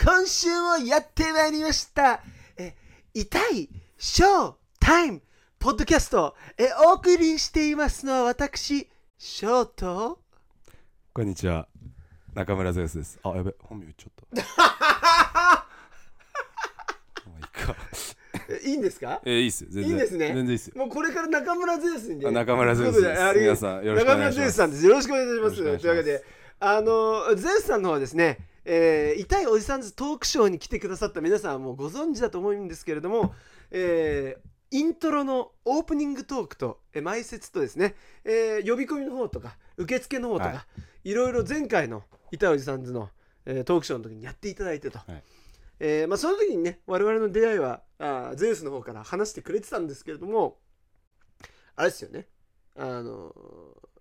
今週もやってまいりました。えー痛いショータイム。ポッドキャスト、えーお送りしていますのは私、ショート。こんにちは。中村ゼウスです。あやべ本名言っちゃった。まあいいか。えいいんですか？えーいいっすよ。全然。いいですね。全然いいっすよ。もうこれから中村ゼウスにねあ中村ゼウスです。皆さん。よろしくお願いします。中村ゼウスさんです。よろしくお願いします。よろしくお願いします。というわけで、あの、ゼウスさんの方はですね、えー痛いおじさんズトークショーに来てくださった皆さんはもうご存知だと思うんですけれども、えーイントロのオープニングトークと、えー前説とですね、えー呼び込みの方とか受付の方とか、、はい。ろいろ前回の痛いおじさんズの、えートークショーの時にやっていただいてと、はい。えーまあ、その時にね我々の出会いはあーゼウスの方から話してくれてたんですけれどもあれですよね。あの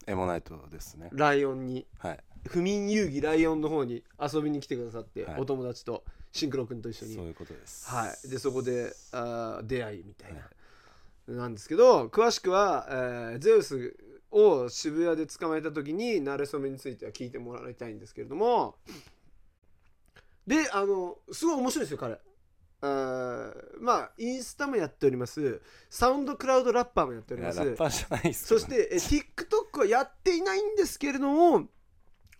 エモナイトですね。ライオンに。はい不眠遊戯ライオンの方に遊びに来てくださって、はい。お友達とシンクロ君と一緒に。そういうことです。はい、でそこであー出会いみたいな、はい。なんですけど詳しくは、えーゼウスを渋谷で捕まえた時に馴れ初めについては聞いてもらいたいんですけれども。であのすごい面白いですよ彼。あーまあインスタもやっております。サウンドクラウドラッパーもやっております。そしてえ TikTok はやっていないんですけれども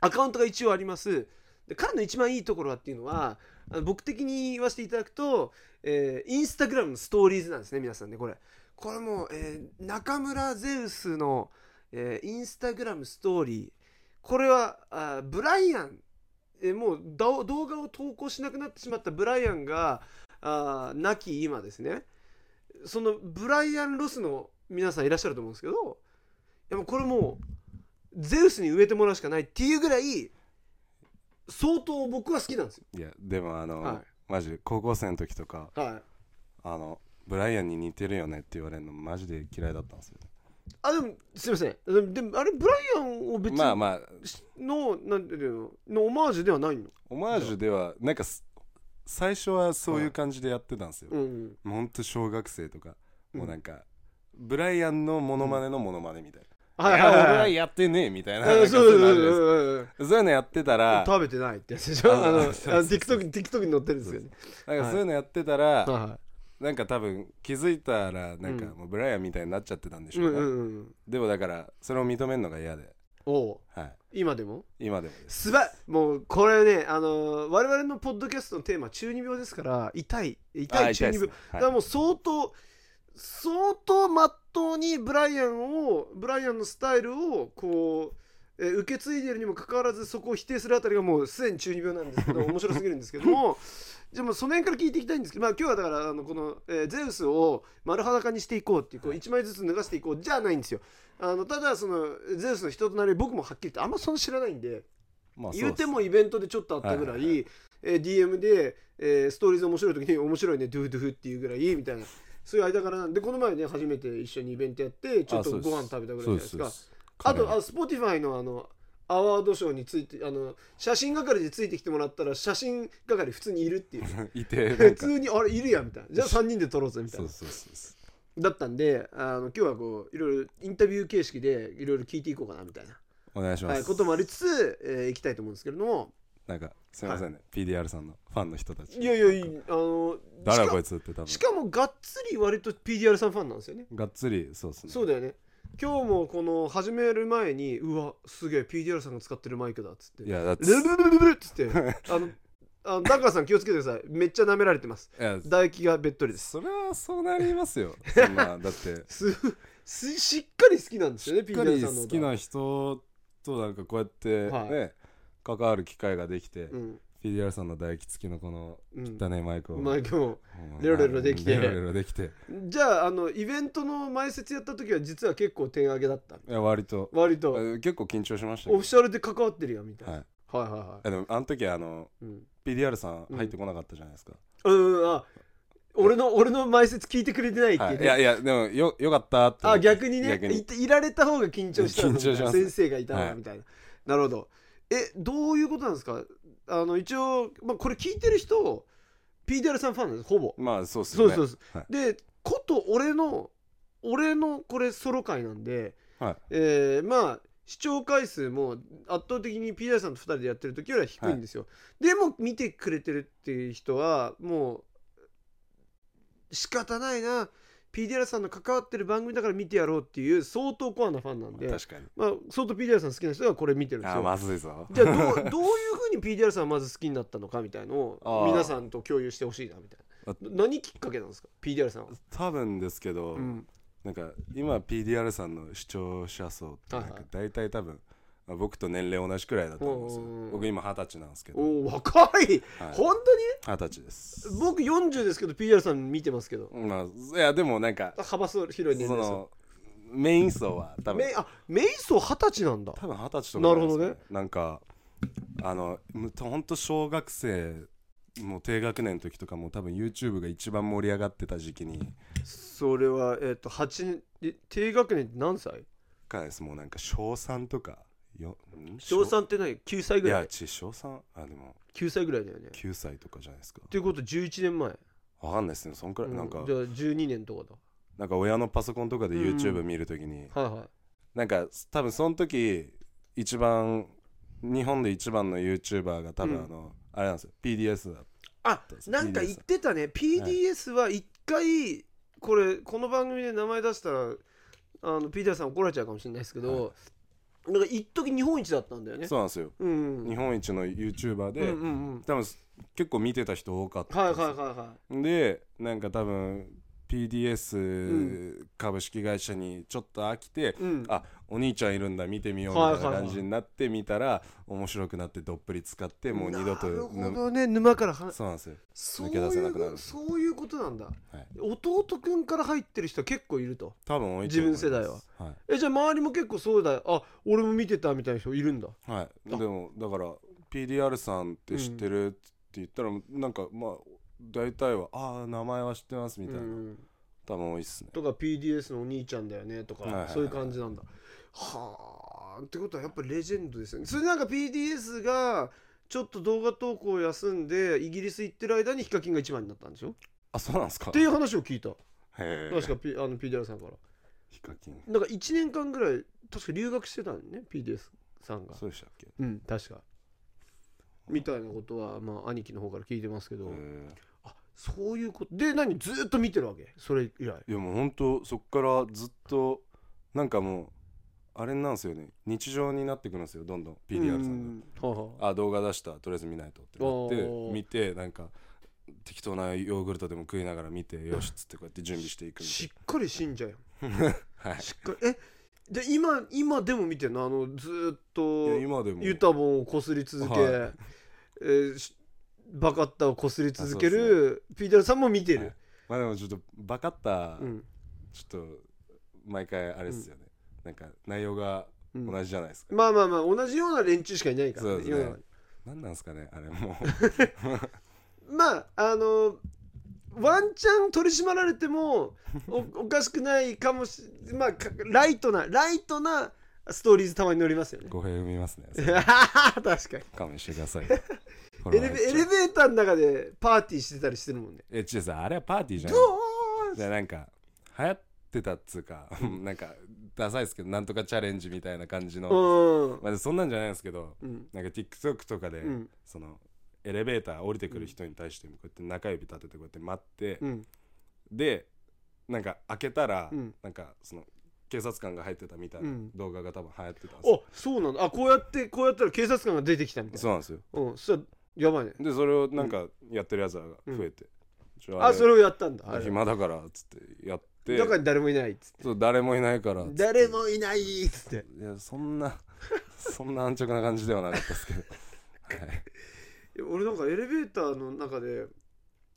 アカウントが一応あります。で彼の一番いいところはっていうのはあの僕的に言わせていただくと、えーインスタグラムのストーリーズなんですね皆さんねこれ。これも、えー中村ゼウスの、えーインスタグラムストーリー。これはあブライアン、えーもう動画を投稿しなくなってしまったブライアンがあ亡き今ですね。そのブライアン・ロスの皆さんいらっしゃると思うんですけどいやもうこれもうゼウスに植えてもらうしかないっていうぐらい相当僕は好きなんですよ。いやでもあの、はい。マジで高校生の時とかはい、あのブライアンに似てるよねって言われるのマジで嫌いだったんですよあでもすいません。でもでもあれブライアンを別にまあまあ。のなんていうののオマージュではないの、オマージュではなんかす最初はそういう感じでやってたんですよ、うん、もうほんと小学生とか、うん。もうなんかブライアンのモノマネのモノマネみたいな、はいいや俺ははいはいやってねえみたいな。うんなんかそういうのあるじゃないですそうかそういうのやってたら食べてないってやつでしょ？ああの TikTok, TikTok に載ってるんですよ。ねなんかそういうのやってたら、はいはなんか多分気づいたらなんかうんもうブライアンみたいになっちゃってたんでいうんしょうね、うんうん。でもだからそれを認めるのが嫌で、おう。はい、今でも？今でもです。すばもうこれねあの我々のポッドキャストのテーマは中二病ですから痛い。痛い中二病、だはからもう相当相当まっとうにブライアンをブライアンのスタイルをこう、えー受け継いでいるにもかかわらずそこを否定するあたりがもうすでに中二病なんですけど 面白すぎるんですけどもじゃあもうその辺から聞いていきたいんですけど、まあ、今日はだからあのこの、えーゼウスを丸裸にしていこうっていうこう1枚ずつ脱がしていこうじゃないんですよ。あのただそのゼウスの人となり僕もはっきり言ってあんまそんな知らないんで。まあ言うてもイベントでちょっとあったぐらい、はいはいえー DM で、えーストーリーズ面白い時に面白いねドゥドゥフっていうぐらいみたいなそういう間柄なんでこの前ね初めて一緒にイベントやってちょっとご飯食べたぐらいじゃないですか。あとあ Spotify のあのアワードショーについてあの写真係でついてきてもらったら写真係普通にいるっていう。いて普か。通にあれいるやんみたいな。じゃあ3人で撮ろうぜみたいな。そうそうそうそう。だったんであの今日はこういろいろインタビュー形式でいろいろ聞いていこうかなみたいな、お願いします、はい、こともありつつ、えー、いきたいと思うんですけれどもなんかすいませんね、PDR さんのファンの人たち。いやいやいいあのしか誰だこいつって多分。しかもがっつり割と PDR さんファンなんですよね。がっつりそうですね。そうだよね。今日もこの始める前にうわすげえ PDR さんが使ってるマイクだっつって。いやだってルルルルルルっつって。あのあのダッカーさん気をつけてください。めっちゃ舐められてます。唾液がべっとりです。それはそうなりますよ。そんなだって。すすしっかり好きなんですよねしっかり PDR さんの好きな人となんかこうやってね、はい関わる機会ができて、うん。PDR さんの唾液付きのこのうん。汚いマイクを、マイクもうんレロレロできて。レロレロできて。じゃああのイベントの前説やった時は実は結構点上げだったいや割と。割と。え結構緊張しましたオよフィシャルで関わってるやんみたいな、はい。はい、はいはい。えでもあの時あのうん、PDR さん入ってこなかったじゃないですか、うんあ俺の俺の前説聞いてくれてないっていう、ね。はい、いやいやでもよよかったって。思あ逆にね。いられた方が緊張したの緊張します先生がいたみたいな、なるほどえどういうことなんですか？あの一応、まあ、これ聞いてる人 PDR さんファンなんですほぼ。まあそうっすよね。そうそうそう、はい。でこと俺の俺のこれソロ会なんで、はい。えーまあ視聴回数も圧倒的に PDR さんと2人でやってる時よりは低いんですよ、でも見てくれてるっていう人はもう仕方ないな PDR さんの関わってる番組だから見てやろうっていう相当コアなファンなんで、確かに。まあ、相当 PDR さん好きな人がこれ見てるんですあよまずいぞじゃあどうどういうふうに PDR さんがまず好きになったのかみたいのを皆さんと共有してほしいなみたいあな 何きっかけなんですか？PDR さんは、多分ですけど、うん、なんか今 PDR さんの視聴者層ってなんかはいはい。大体多分、まあ僕と年齢同じくらいだと思うんですよ。うん僕今二十歳なんですけど。おお若い、はい。本二十歳です。当に僕40ですけど PDR さん見てますけど。まあいやでもなんか幅広い年齢です。のメイン層は多分。メイあメイ層二十歳なんだ。多分二十歳とかじゃいですか。なるほなんかあのむほんと小学生もう低学年の時とかも多分 YouTube が一番盛り上がってた時期に。それはえっ、と8年え低学年って何歳？かです。もうなんか小3とか小3って何？9歳ぐらい？いやち小3あでも。9歳ぐらいだよね。っ9歳とかじゃないですか。ていうこと11年前、わかんないですねそんくらい、なんかうん。じゃあ12年とかなんか親のパソコンとかでうん。YouTube 見るときに、だはいはい。なんか多分その時一番日本で一番の YouTuber が多分うん。あの、あれなんですよ。PDS だあなんか言ってたね。PDS は一回これこの番組で名前出したらあの PDS さん怒られちゃうかもしれないですけど、なんか一時日本一だったんだよね。そうなんですよ、うん。日本一の YouTuber で、うんうんうん。多分結構見てた人多かったはいはいはいはい。でなんか多分う PDS 株式会社にちょっと飽きて、うん。あお兄ちゃんいるんだ見てみようみたいな感じになってみたら面白くなってどっぷり使ってもう二度となるほぬどね。沼からはそうなんですよ。そう抜け出せなくなる。いうそういうことなんだ、はい。弟くんから入ってる人は結構いると。多分自分世代は。はい。えじゃあ周りも結構そうだ。よあ俺も見てたみたいな人いるんだ。はい、あ。でもだから PDR さんって知ってるって言ったら、なんかまあ大体はああ名前は知ってますみたいな、うん多分多いっすね。とか PDS のお兄ちゃんだよねとか、はいはいはい。そういう感じなんだ。はあってことはやっぱりレジェンドですよね。それなんか PDS がちょっと動画投稿を休んでイギリス行ってる間にヒカキンが一番になったんでしょ？っあそうなんですか？ていう話を聞いた。へえ確か、P、あの PDR さんから。ヒカキン。なんか1年間ぐらい確か留学してたんね PDS さんが。そうでしたっけ？うん確か。みたいなことはまあ兄貴の方から聞いてますけど、へえあそういうこと。で何？ずっと見てるわけ？それ以来。いやもうほんとそっからずっとなんかもうあれなんですよね。日常になってくるんですよどんどん。PDR さんが。がはあ動画出したとりあえず見ないとってなって見てなんか適当なヨーグルトでも食いながら見てよしっつってこうやって準備していくみしっかり信者やんたいなはい。しっかり。え？で今今でも見てるの？あのずーっいとや今でも。ユタボンをこすり続け、はい。えーしバカッタをこすり続けるピーターさんも見てる、はい。まあでもちょっとバカったうん。ちょっと毎回あれですよね、なんか内容がうん同じじゃないですか、まあまあまあ同じような連中しかいないからそうですね。世の中になんなんですかねあれも。まああのワンチャン取り締まられてもおおかしくないかもしまあかライトなライトなストーリーズたまに乗りますよね。語弊生みますね 確かに。勘弁してくださいエレベエレベーターの中でパーティーしてたりしてるもんね。え違うさあれはパーティーじゃん。ドーンでなんか流行ってたっつうか なんかダサいですけどなんとかチャレンジみたいな感じの、うん。まあ、そんなんじゃないんですけどうん。なんか TikTok とかで、うん。そのエレベーター降りてくる人に対してこうやって中指立ててこうやって待って、うん。でなんか開けたら、うん。なんかその警察官が入ってたみたいうなん。動画が多分流行ってたんですあよ、そうなんだ。あこうやってこうやったら警察官が出てきたみたいそうなんですよ。なうん。そしたらやばいねでそれをなんかやってるやつらが増えて、ちょあそれをやったんだ。ああれ。暇だからっつってやって。だから誰もいないっつって。そう誰もいないからっつって。誰もいないっつって。いやそんな そんな安直な感じではなかったですけど、はい、いや俺なんかエレベーターの中で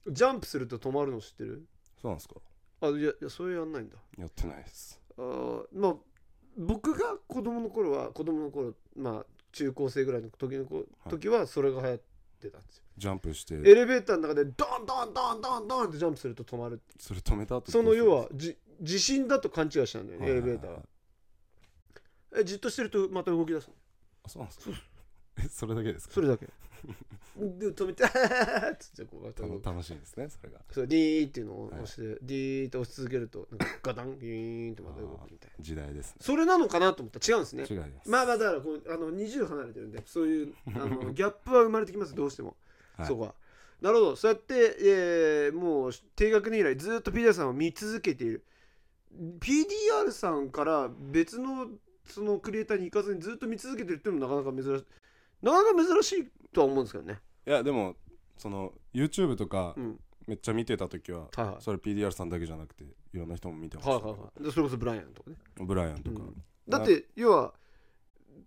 ジャンプすると止まるの知ってる？そうなんですか。あいやいやそれやんないんだ。やってないです。あーまあ僕が子供の頃は子供の頃まあ中高生ぐらいの時の子時はそれが流行ってたんですよ、ジャンプして。エレベーターの中でドンドンドンドンドンってジャンプすると止まるそれ止めた後その要はじ地震だと勘違いしたんだよね、エレベーターは。えじっとしてるとまた動き出すの？あそうなんですか？えそれだけですか？それだけで止めて「つってこう楽しいですねそれが。そうディーっていうのを押して、ディーって押し続けるとなんかガタンギーンってまた動くみたいな。時代ですね。それなのかなと思ったら違うんですね。違います。まあまあだからこうあの20離れてるんでそういうあの ギャップは生まれてきますどうしても、はい。そこは。なるほど。そうやって、えーもう低学年以来ずっと PDR さんを見続けている。PDR さんから別のそのクリエイターに行かずにずっと見続けてるっていうのもなかなか珍しい。なかなか珍しいとは思うんですけどね。いやでもその YouTube とかうん。めっちゃ見てた時は、はいはい。それ PDR さんだけじゃなくていろんな人も見てましはいはいはい。でそれこそブライアンとかね。ブライアンとか、うん。だって要は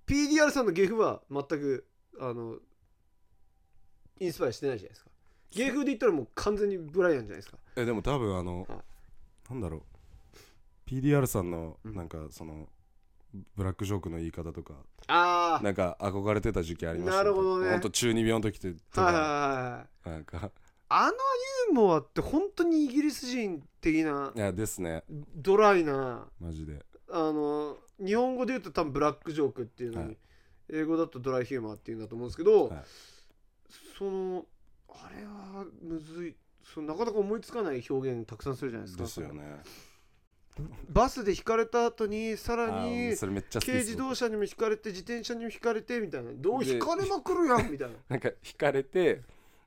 PDR さんの芸風は全くあのインスパイアしてないじゃないですか。芸風で言ったらもう完全にブライアンじゃないですか。えでも多分あの、はい。なんだろう。PDR さんのうん。なんかその、ブラックジョークの言い方とか。あなんか憧れてた時期ありましたなるほどね。ほんと中二病の時ってとか、あはいはいはいはい。なんか。あのユーモアって本当にイギリス人的ないやですね。ドライなマジで。あの日本語で言うと多分ブラックジョークっていうのに、はい。英語だとドライヒューマーっていうんだと思うんですけど、はい。そのあれはむずい。そのなかなか思いつかない表現たくさんするじゃないですか。ですよねバスで引かれた後にさらにそれめっちゃ好き軽自動車にも引かれて自転車にも引かれてみたいな。どうで引かれまくるやんみたいな。なんか引かれて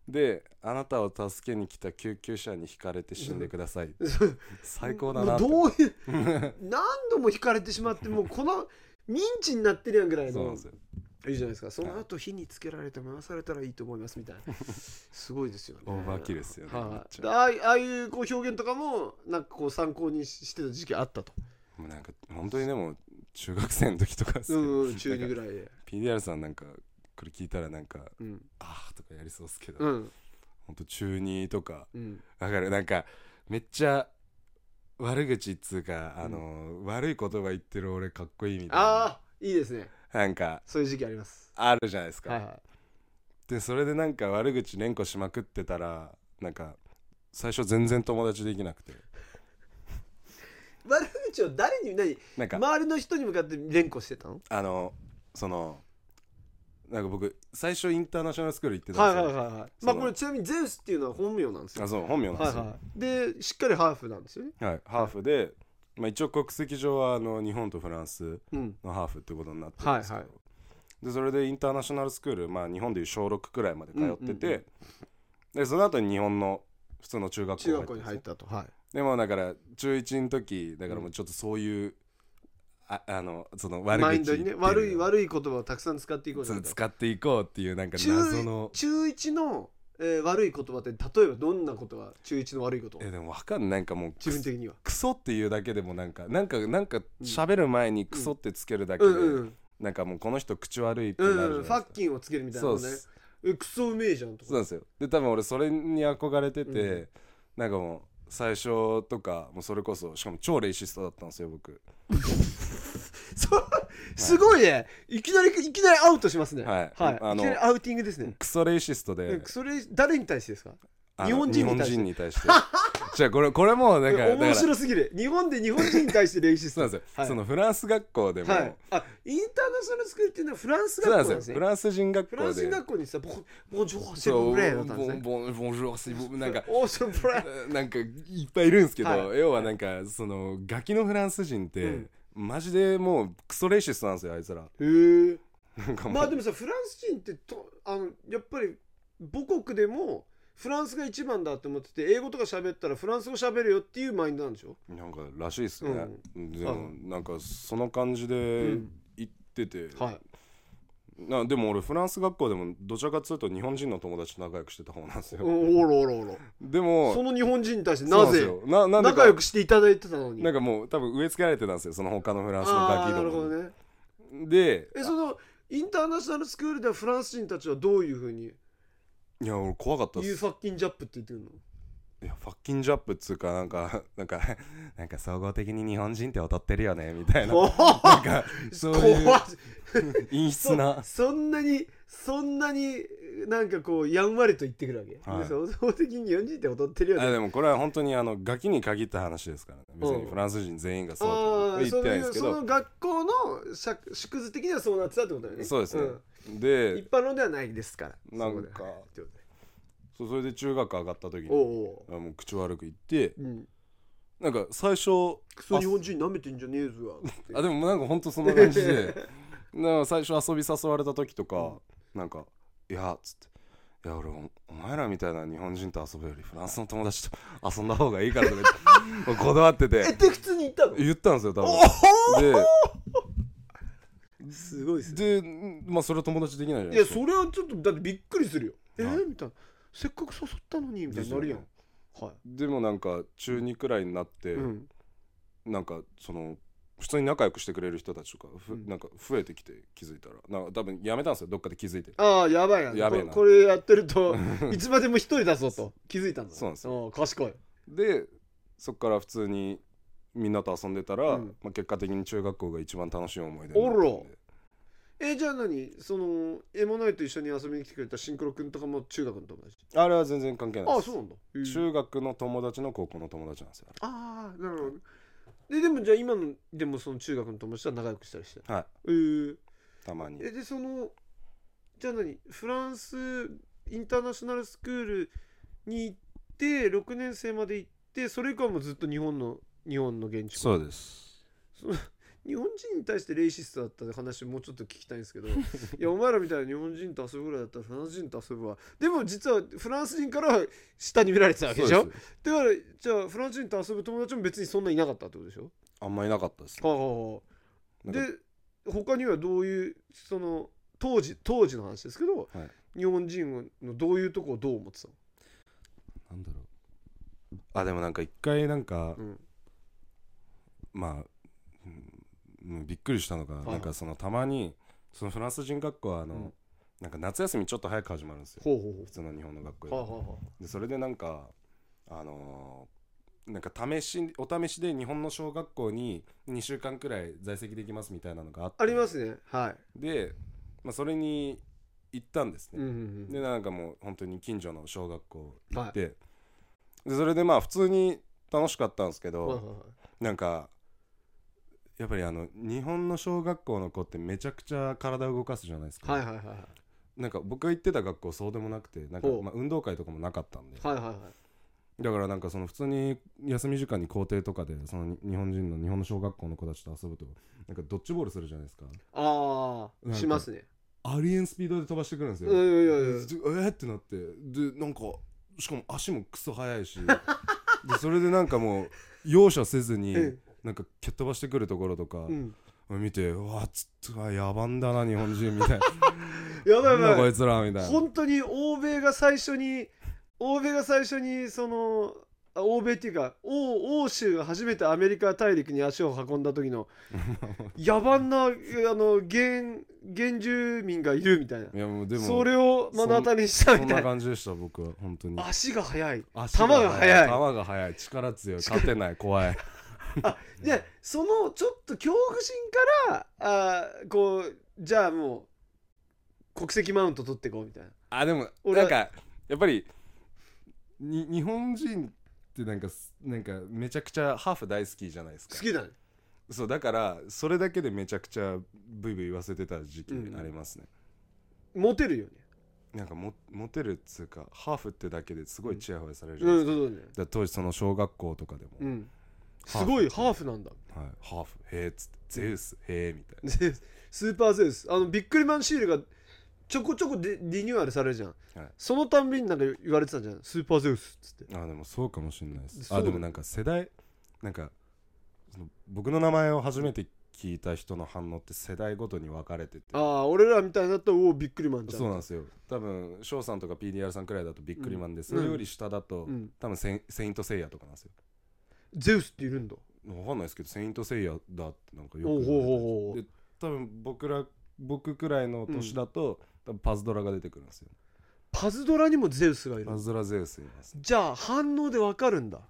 であなたを助けに来た救急車に引かれて死んでください。最高だなどういう何度も引かれてしまってもうこのミンチになってるやんぐらいの。そうなんですよいいじゃないですか。その後火につけられて回されたらいいと思いますみたいな。すごいですよね。オーバーキルですよねはああいああいうこう表現とかもなんかこう参考にししてた時期あったと。もうなんか本当にでも中学生の時とかうんうん中2ぐらいで。PDR さんなんかこれ聞いたらなんかうん。あーとかやりそうですけど、うん。ほんと中2とか。うん。わかるなんかめっちゃ悪口っつうかあの、悪い言葉言ってる俺かっこいいみたいな。ああいいですねなんかそういう時期あります。あるじゃないですか、はいはい。でそれでなんか悪口連呼しまくってたらなんか最初全然友達できなくて。悪口を誰に何？なんか、周りの人に向かって連呼してたの？あのそのなんか僕最初インターナショナルスクール行ってたんはいですよ、はいはいはい。そのまあこれちなみにゼウスっていうのは本名なんですよ。あそう本名なんですよ、はいはい。でしっかりハーフなんですよね。はい、ハーフで、まあ、一応国籍上はあの日本とフランスうん。のハーフってことになってるんですけど、はいはでそれでインターナショナルスクール、まあ、日本でいう小6くらいまで通ってて、うんうんうんでその後に日本の普通の中学校に入った入ったと。はい。でもだから中1の時だからもうちょっとそういう、ああのその悪口マインドにね悪い悪い言葉をたくさん使っていこう使っていこうっていうなんか中謎の。中1の、えー悪い言葉って例えばどんなことが中1の悪いこと？えでもわかんないなんかもう自分的には。クソっていうだけでもなんかなんかなんか喋る前にクソってつけるだけで、うんうんなんかもうこの人口悪いってうなるじゃないん、ですか、ファッキンをつけるみたいなのね。えクソうめえじゃんとか。そうなんですよ。で多分俺それに憧れてて、うん。なんかもう最初とかもうそれこそしかも超レイシストだったんですよ僕 そうすごいね。いきなりいきなりアウトしますね。はい。はい、あのいきなりアウティングですね。クソレイシストで。えそれ誰に対してですか？日本人に対して。日本人に対して。じゃあこれこれもなんか面白すぎる。日本で日本人に対してレイシスト。なんですよ、はい。そのフランス学校でも、はい、あインターナショナルスクールっていうのはフランス学校なんですすねよ。フランス人学校で。フランス人学校にさボボンジョーセブレーだったんですねボンボンボンジュールシブなんかオーシャン。ブレーなんかいっぱいいるんですけど、はい。要はなんかそのガキのフランス人って、うんマジでもうクソレイシストなんですよあいつら。へえ。まあでもさフランス人ってとあのやっぱり母国でもフランスが一番だと思ってて英語とか喋ったらフランス語喋るよっていうマインドなんでしょ？なんからしいっすね、ではもなんかその感じでうん。行ってて、はいなでも俺フランス学校でもどちらかっつうと日本人の友達と仲良くしてた方なんですよ、おろおろおろでもその日本人に対してなんぜななんでか仲良くしていただいてたのに。なんかもう多分植え付けられてたんですよその他のフランスのガああなるほどね。でえそのインターナショナルスクールではフランス人たちはどういうふうに？いや俺怖かったっす。ユーファッ ckin' Jap って言ってるの？いや fuckin' Jap っつうかなんか なんかなんか総合的に日本人って踊ってるよねみたいな。なんかそういう 陰湿な。そそんなにそんなになんかこうやんわりと言ってくるわけ、はい。で総合的に日本人って踊ってるよね。あでもこれは本当にあのガキに限った話ですからね別うん。にフランス人全員がそう言っあそてないんですけど。のその学校の縮縮図的にはそうなってたってことだよね。そうですね。ん。で一般論ではないですから。なんかそこではいってことでそうそれで中学上がった時おにうおあもう口悪く言ってう、うん、なんか最初クソ日本人舐めてんじゃねえぞわって。あでもなんか本当そんな感じで なんか最初遊び誘われた時とか、なんか「いや」っつって「いや俺おお前らみたいな日本人と遊ぶよりフランスの友達と遊んだ方がいいから」とか言って こだわってえて。って普通に言ったの？言ったんですよ多お分おすごいですね。ででまあそれは友達できないじゃないいやですか。それはちょっとだってびっくりするよ。えはいー、みたいなせっかく誘ったのにみたいになるやん。はでもなんか中2くらいになって、い、うん、なんかその普通に仲良くしてくれる人たちとかふ、うん。なんか増えてきて気づいたら。なんか多分やめたんですよどっかで気づいて。ああやばいなやべえな。ここれやってると いつまでも一人だぞと。気づいたんだ。そうなんですよ。よ賢い。でそっから普通にみんなと遊んでたら、うん。まあ、結果的に中学校が一番楽しい思い出おらえじゃあ何？そのエモナイと一緒に遊びに来てくれたシンクロ君とかも中学の友達？あれは全然関係ないです。ああそうなんだ、へえ中学の友達の高校の友達なんですよあああなるほどででもじゃあ今のでもその中学の友達とは仲良くしたりしてれはい。えー、たまに。えでそのじゃあ何？フランスインターナショナルスクールに行って6年生まで行ってそれ以降はもうずっと日本の日本の現地。そうです日本人に対してレイシストだった話もうちょっと聞きたいんですけど いやお前らみたいな日本人と遊ぶぐらいだったらフランス人と遊ぶわ。でも実はフランス人からは下に見られてたわけでしょ？だからじゃあフランス人と遊ぶ友達も別にそんないなかったってことでしょ？あんまいなかったです、はあで他にはどういうその当時当時の話ですけど、はい。日本人のどういうとこをどう思ってたの？なんだろう。あでもなんか一回なんか、うん。まあ、うんうんびっくりしたのが、い。なんかそのたまにそのフランス人学校はあの、うん。なんか夏休みちょっと早く始まるんですよ。普通の日本の学校でそれでなんかあのーなんか試しお試しで日本の小学校に2週間くらい在籍できますみたいなのがあって。あありますね。はい。で、まあ、それに行ったんですね、でなんかもう本当に近所の小学校行って、でそれでまあ普通に楽しかったんですけど、はいはいはい。なんかやっぱりあの日本の小学校の子ってめちゃくちゃ体を動かすじゃないですか、はいはいはいはい。なんか僕が行ってた学校そうでもなくてなんかまあ運動会とかもなかったんで。はいはいはい。だからなんかその普通に休み時間に校庭とかでそのに日本人の日本の小学校の子たちと遊ぶとなんかドッジボールするじゃないですか。ああしますね。ありえんスピードで飛ばしてくるんですよ、いやいやいやいやでえーってなってでなんかしかも足もクソ速いし。でそれでなんかもう容赦せずにえなんか蹴っ飛ばしてくるところとかうん。見てうわつっと野蛮だな日本人みたいな。やばいやばい。こいつらみたいな。本当に欧米が最初に欧米が最初にそのあ欧米っていうか欧欧州が初めてアメリカ大陸に足を運んだ時の 野蛮なあの原原住民がいるみたいな。いやもうでもそれを目の当たりにしたそんな。いみたな感じでした僕は本当に。足が速い。足球が速い。球が速い。力強い。勝てない。怖い でそのちょっと恐怖心からあーこうじゃあもう国籍マウント取っていこうみたいな。あでも俺は。なんかやっぱりに日本人ってなんかすなんかめちゃくちゃハーフ大好きじゃないですか。好きだね。そうだからそれだけでめちゃくちゃブイブイ言わせてた時期ありますね、モテるよね。なんかもモテるっつうかハーフってだけですごいチヤホヤされるじうゃないですか,、んそうだね。だから当時その小学校とかでも、うんすごいハーフなんだ。はい、ハーフ。へえっつって。ゼウス。へえみたいな。でス。ーパーゼウス。あのビックリマンシールがちょこちょこでリニューアルされるじゃん、はい。そのたんびになんか言われてたんじゃん。スーパーゼウスっつって。あでもそうかもしれないです。あでもなんか世代なんかその僕の名前を初めて聞いた人の反応って世代ごとに分かれてて。ああ俺らみたいになったらおおビックリマンじゃん。そうなんですよ。多分翔さんとか PDR さんくらいだとビックリマンで、それより下だと、うん。多分セイセイントセイヤとかなんですよゼウスっているんだ。分かんないですけどセイントセイヤだってなんかよくおで多分僕ら僕くらいの年だと、多分パズドラが出てくるんですよ。パズドラにもゼウスがいる。パズドラゼウスいます。じゃあ反応でわかるんだ。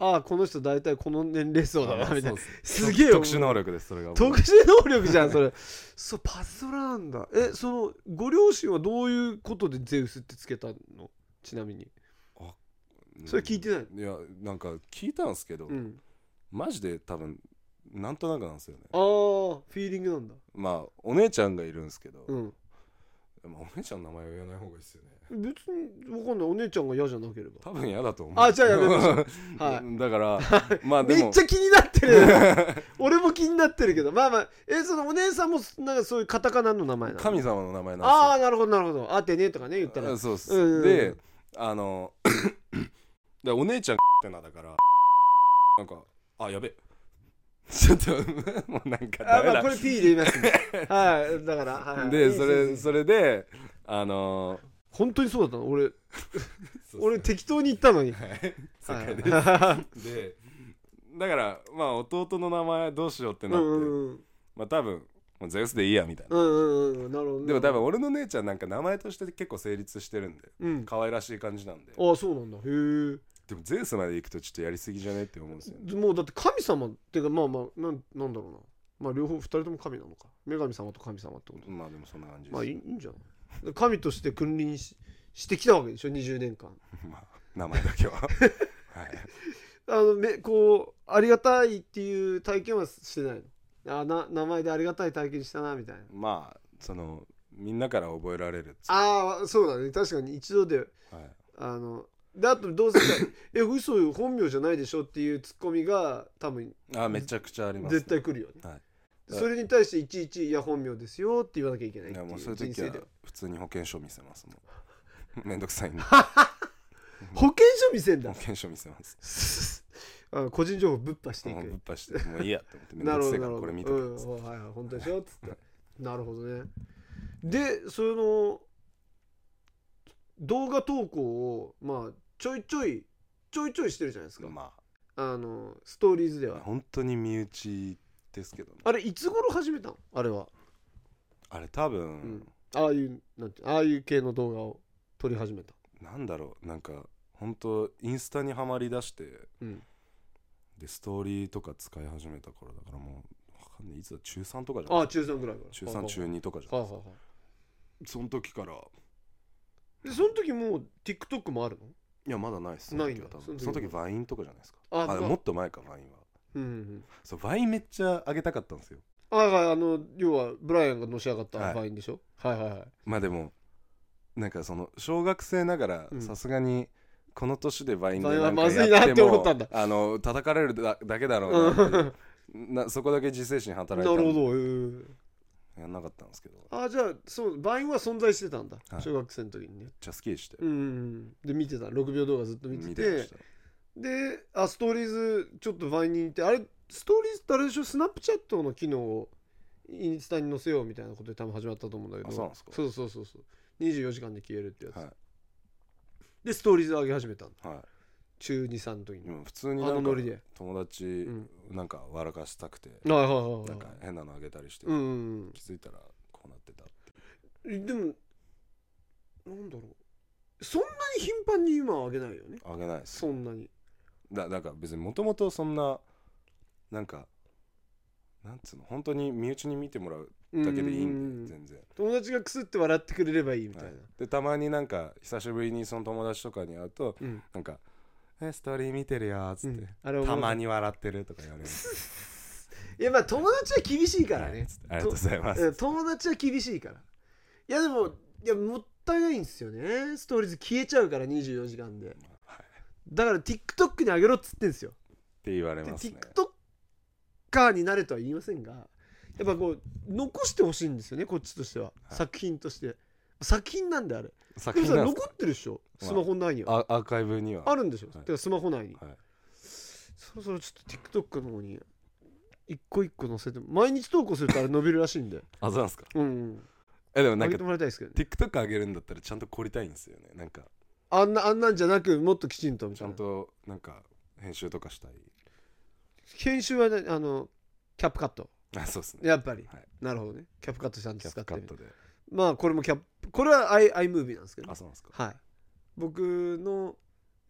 ああこの人大体この年齢層だなみたいな。す。げえ特殊能力ですそれが。特殊能力じゃんそれ。そうパズドラなんだ。えそのご両親はどういうことでゼウスってつけたの？ちなみにそれ聞いてない？いやなんか聞いたんですけど、うん。マジで多分なんとなくなんですよね。ああフィーリングなんだ。まあお姉ちゃんがいるんですけど、うん。まあ、お姉ちゃんの名前は言わない方がいいですよね。別にわかんない。お姉ちゃんが嫌じゃなければ。多分嫌だと思う。あじゃあやめましょう。はい。だからまあ でも。めっちゃ気になってる。俺も気になってるけど。まあまあえそのお姉さんもなんかそういうカタカナの名前なの？神様の名前なんですよ。ああなるほどなるほど。あてねとかね言ったら。あそうっす、うんうんうん。であのでお姉ちゃんってなだから。なんかあやべ。ちょっと もうなんかダあまあこれ P で言いますね。はいだから、はいでそれそれであの本当にそうだったの？俺そう俺適当に言ったのに。はい。正解です、はでだからまあ弟の名前どうしようっていなって、うんうんまあ多分もうゼウスでいいやみたいな、うんうんうんなるほどでも多分俺の姉ちゃんなんか名前として結構成立してるんで。うん。可愛らしい感じなんで。ああそうなんだ。へえでもゼウスまで行くとちょっとやりすぎじゃねって思うんですよね。もうだって神様っていうかまあまあなんなんだろうな。まあ両方二人とも神なのか女神様と神様ってこと。まあでもそんな感じです、まあいいんじゃない？神として君臨ししてきたわけでしょ20年間。まあ名前だけは。はい。あのめこうありがたいっていう体験はしてないの？あな名前でありがたい体験したなみたいな。まあそのみんなから覚えられるああそうだね。確かに一度ではい。あのであとどうせか「え嘘よ本名じゃないでしょ」っていうツッコミが多分あめちゃくちゃあります、絶対来るよね。はい。それに対していちいち「いや本名ですよ」って言わなきゃいけないいやもうそういう時は。普通に保険証見せますもん めんどくさいんで。保険証見せんだ。保険証見せます。あ個人情報ぶっ破していもうぶっく破してもういいやって思ってめんなどるほどなるほどくせえからこれ見てくうんださいはいはい本当でしょっつって。なるほどね。でその動画投稿をまあちょいちょいちょいちょいしてるじゃないですか、まあ。のストーリーズであは。本当に身内ですけどね。あれいつ頃始めたの？あれは、あれ多分、うん、ああいうなんてああいう系の動画を撮り始めた。なんだろう。なんか本当インスタにはまりだしてうん。でストーリーとか使い始めた頃だからもうわかんない。いつだ？中3とかじゃないああ中3ぐらいから。中3中2とかじゃないはいはその時からでその時もう TikTok もあるの？いやまだないっす。ないんだ。その時その時 Vine とかじゃないですか。あまああもっと前か Vine はうんうん。そう Vine めっちゃ上げたかったんですよ。あはいあの要はブライアンがのし上がったはい。 Vine でしょ、はい、はいはい。まあでもなんかその小学生ながらうん。さすがにこの年で Vine でなんかまずいなって思ったんだ。あの叩かれるだだけだろうな なそこだけ自制心な働いたんで。るほど、えーやんなかったんですけど。めっあじゃあそうバインは存在してたんだ、はい。小学生の時にね。ちゃ好きでしてうんで見てた。6秒動画ずっと見てて。見てました。であストーリーズちょっとバインに行ってあれストーリーズってあれでしょ？スナップチャットの機能をインスタに載せようみたいなことで多分始まったと思うんだけど。あそうなんですか。そうそうそうそう。24時間で消えるってやつ、はい。でストーリーズ上げ始めたの。はい中23の？時に、今普通にあなんか友達ん。なんか笑かしたくてはいはいはいはい。なんか変なのあげたりしてうんうん気づいたらこうなってたってでもなんだろう。そんなに頻繁に今は上げないよね？あげないです。そんなに。だだから別にもともとそんななんかなんつうの？本当に身内に見てもらうだけでいいんで全然。友達がクスって笑ってくれればいいみたいな、はい。でたまになんか久しぶりにその友達とかに会うとうん。なんか「えストーリー見てるよ」っつって、うん。あれたまに笑ってるとか言われる。いやまあ友達は厳しいからね。ありがとうございます。うん友達は厳しいから。いやでもいやもったいないんですよね。ストーリーズ消えちゃうから24時間で。だから TikTok に上げろっつってんですよ。て言われでますね。TikToker になれとは言いませんがやっぱこう残してほしいんですよねこっちとしては、はい。作品として作品なんであれ。作でもさ品なんです残ってるでしょ。まあスマホ内には、あアーカイブには。あるんでしょ、はい。てかスマホ内に、はい。そろそろちょっと TikTok の方に一個一個載せて。毎日投稿するとあれ伸びるらしいんで。あそうなんですか？うん、うん、えでもなんげてもらいたいですけどね。TikTok 上げるんだったらちゃんと凝りたいんですよね。なんか。あんなあんなんじゃなくもっときちんとみちゃたいな。んとなんか編集とかしたい。編集はねあのキャップカット。あそうですね。やっぱり、はい。なるほどね。キャップカットちゃんとキャ使ってみる。ップカットでまあこれもキャップこれは i iMovie なんですけどあそうなんですか。はい。僕の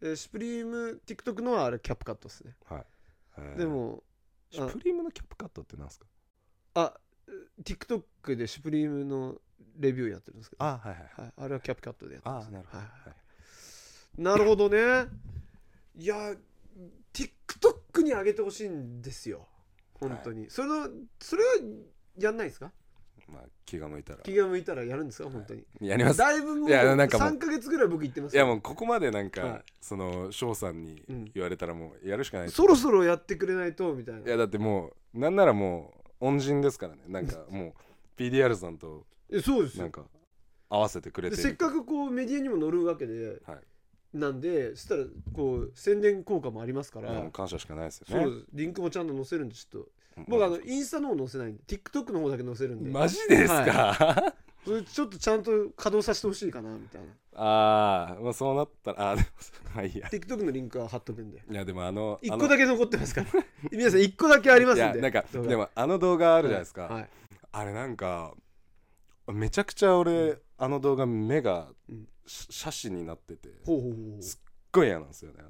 えーシュプリーム TikTok のはあれキャップカットですね。はい。えー。でもシュプリームのキャップカットってなんですか？あ TikTok でシュプリームのレビューやってるんですけど。あはいはいはい、あれはキャップカットでやってます、あなるほど、はい。はい。なるほどね。いや TikTok に上げてほしいんですよ。本当に、それのそれはやんないですか？まあ気が向いたら。気が向いたらやるんですか？本当に、やります。だいぶもういやなんかもう3ヶ月ぐらい僕言ってます。いやもうここまでなんか、はい。その翔さんにうん。言われたらもうやるしかない、そろそろやってくれないとみたいな。いやだってもうなんならもう恩人ですからね。なんか もう PDR さんとえそうですよ。なんか合わせてくれてせっかくこうメディアにも載るわけで、はい。なんでそしたらこう宣伝効果もありますから、もう感謝しかないですよそうねです。リンクもちゃんと載せるんでちょっと。うん僕あのインスタの方載せないんで TikTok の方だけ載せるんで。マジですか、それちょっとちゃんと稼働させてほしいかなみたいな。ああまあそうなったらあーでも まあいいや。TikTok のリンクは貼っとくんで。いやでもあの1個だけ残ってますから。皆さん1個だけありますんで。いやなんかでもあの動画あるじゃないですか、はい。あれなんかめちゃくちゃ俺、あの動画目がうん。し斜視になってて。すっほうほうほう。ほうごい嫌なんですよねあ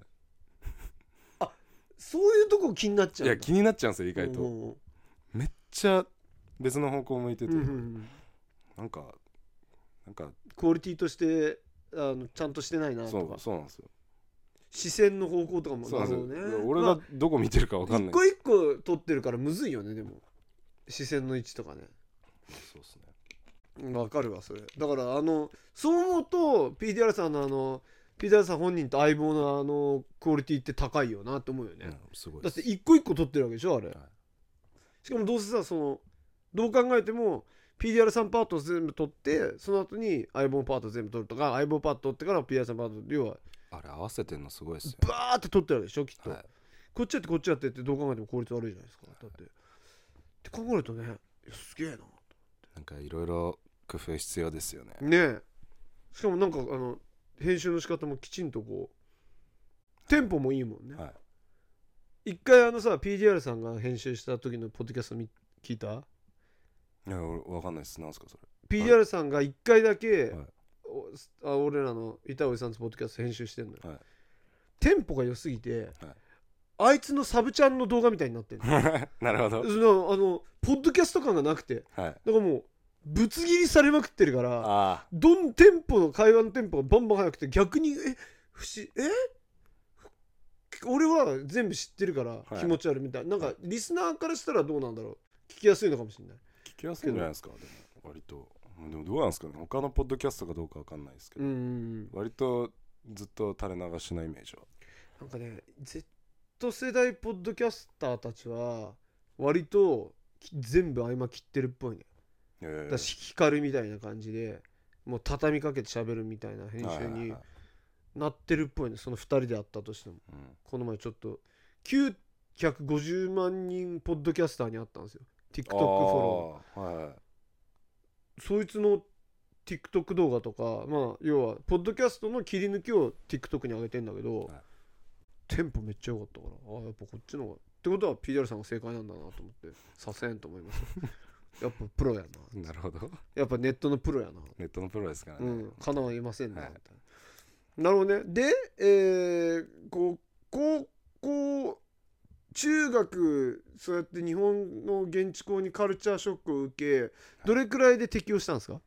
そういうとこ気になっちゃれういや気になっちゃうんですよ意外と、うんめっちゃ別の方向向いてて、うんうんうん。なんかなんか。クオリティとしてあのちゃんとしてないなそうとか。そうなんですよ。視線の方向とかも。そうなるほどね。俺がどこ見てるかわかんない、一個一個撮ってるからむずいよね。でも視線の位置とかね。そうですね。わかるわそれ。だからあのそう思うと PDR さんのあの PDR さん本人と相棒のあのクオリティって高いよなって思うよね、うんすごいだって一個一個撮ってるわけでしょあれ、はい。しかもどうせさそのどう考えても PDR さんパート全部撮ってその後に相棒パート全部撮るとか相棒パート撮ってから PDR さんパート要はあれ合わせてんのすごいですよ、バーって撮ってるわけでしょきっと、はいこっちやってこっちやってってどう考えても効率悪いじゃないですか。だってって考えるとねいやすげえな。なんかいろいろ工夫必要ですよね。ねえ。しかもなんかあの編集の仕方もきちんとこうテンポもいいもんね、はい。一回あのさ PDR さんが編集した時のポッドキャスト見聞いた？いや俺わかんないです。なんすかそれ。PDR さんが一回だけ、はい。おあ俺らの板尾さんとポッドキャスト編集してんのよ、はい。テンポが良すぎて、あいつのサブチャンの動画みたいになってる なるほど。そのあのポッドキャスト感がなくて。はい。だからもうぶつ切りされまくってるからあどんテンポの会話のテンポがバンバン速くて逆にえ不思え？俺は全部知ってるからい。気持ち悪いみたい。な、なんかリスナーからしたらどうなんだろう。聞きやすいのかもしれない。聞きやすいんじゃないですか？でも割と。でもどうなんですかね？他のポッドキャストかどうかわかんないですけど、うんうんうん。割とずっと垂れ流しなイメージは。なんかね Z 世代ポッドキャスターたちは割とき全部合間切ってるっぽいね。えだし光るみたいな感じでもう畳みかけて喋るみたいな編集になってるっぽいねその2人であったとしても。うん。この前ちょっと950万人ポッドキャスターに会ったんですよ。TikTok フォロあー。はいはい。ーそいつの TikTok 動画とかまあ要はポッドキャストの切り抜きを TikTok に上げてんだけど、はい。テンポめっちゃ良かったからああやっぱこっちの方がってことは PDR さんが正解なんだなと思ってさせんと思いますやっぱプロやな。なるほど。やっぱネットのプロやな。ネットのプロですからね、うん。かなわいませんね、はい。な。なるほどね。でえー、こう高校中学そうやって日本の現地校にカルチャーショックを受けどれくらいで適応したんですか？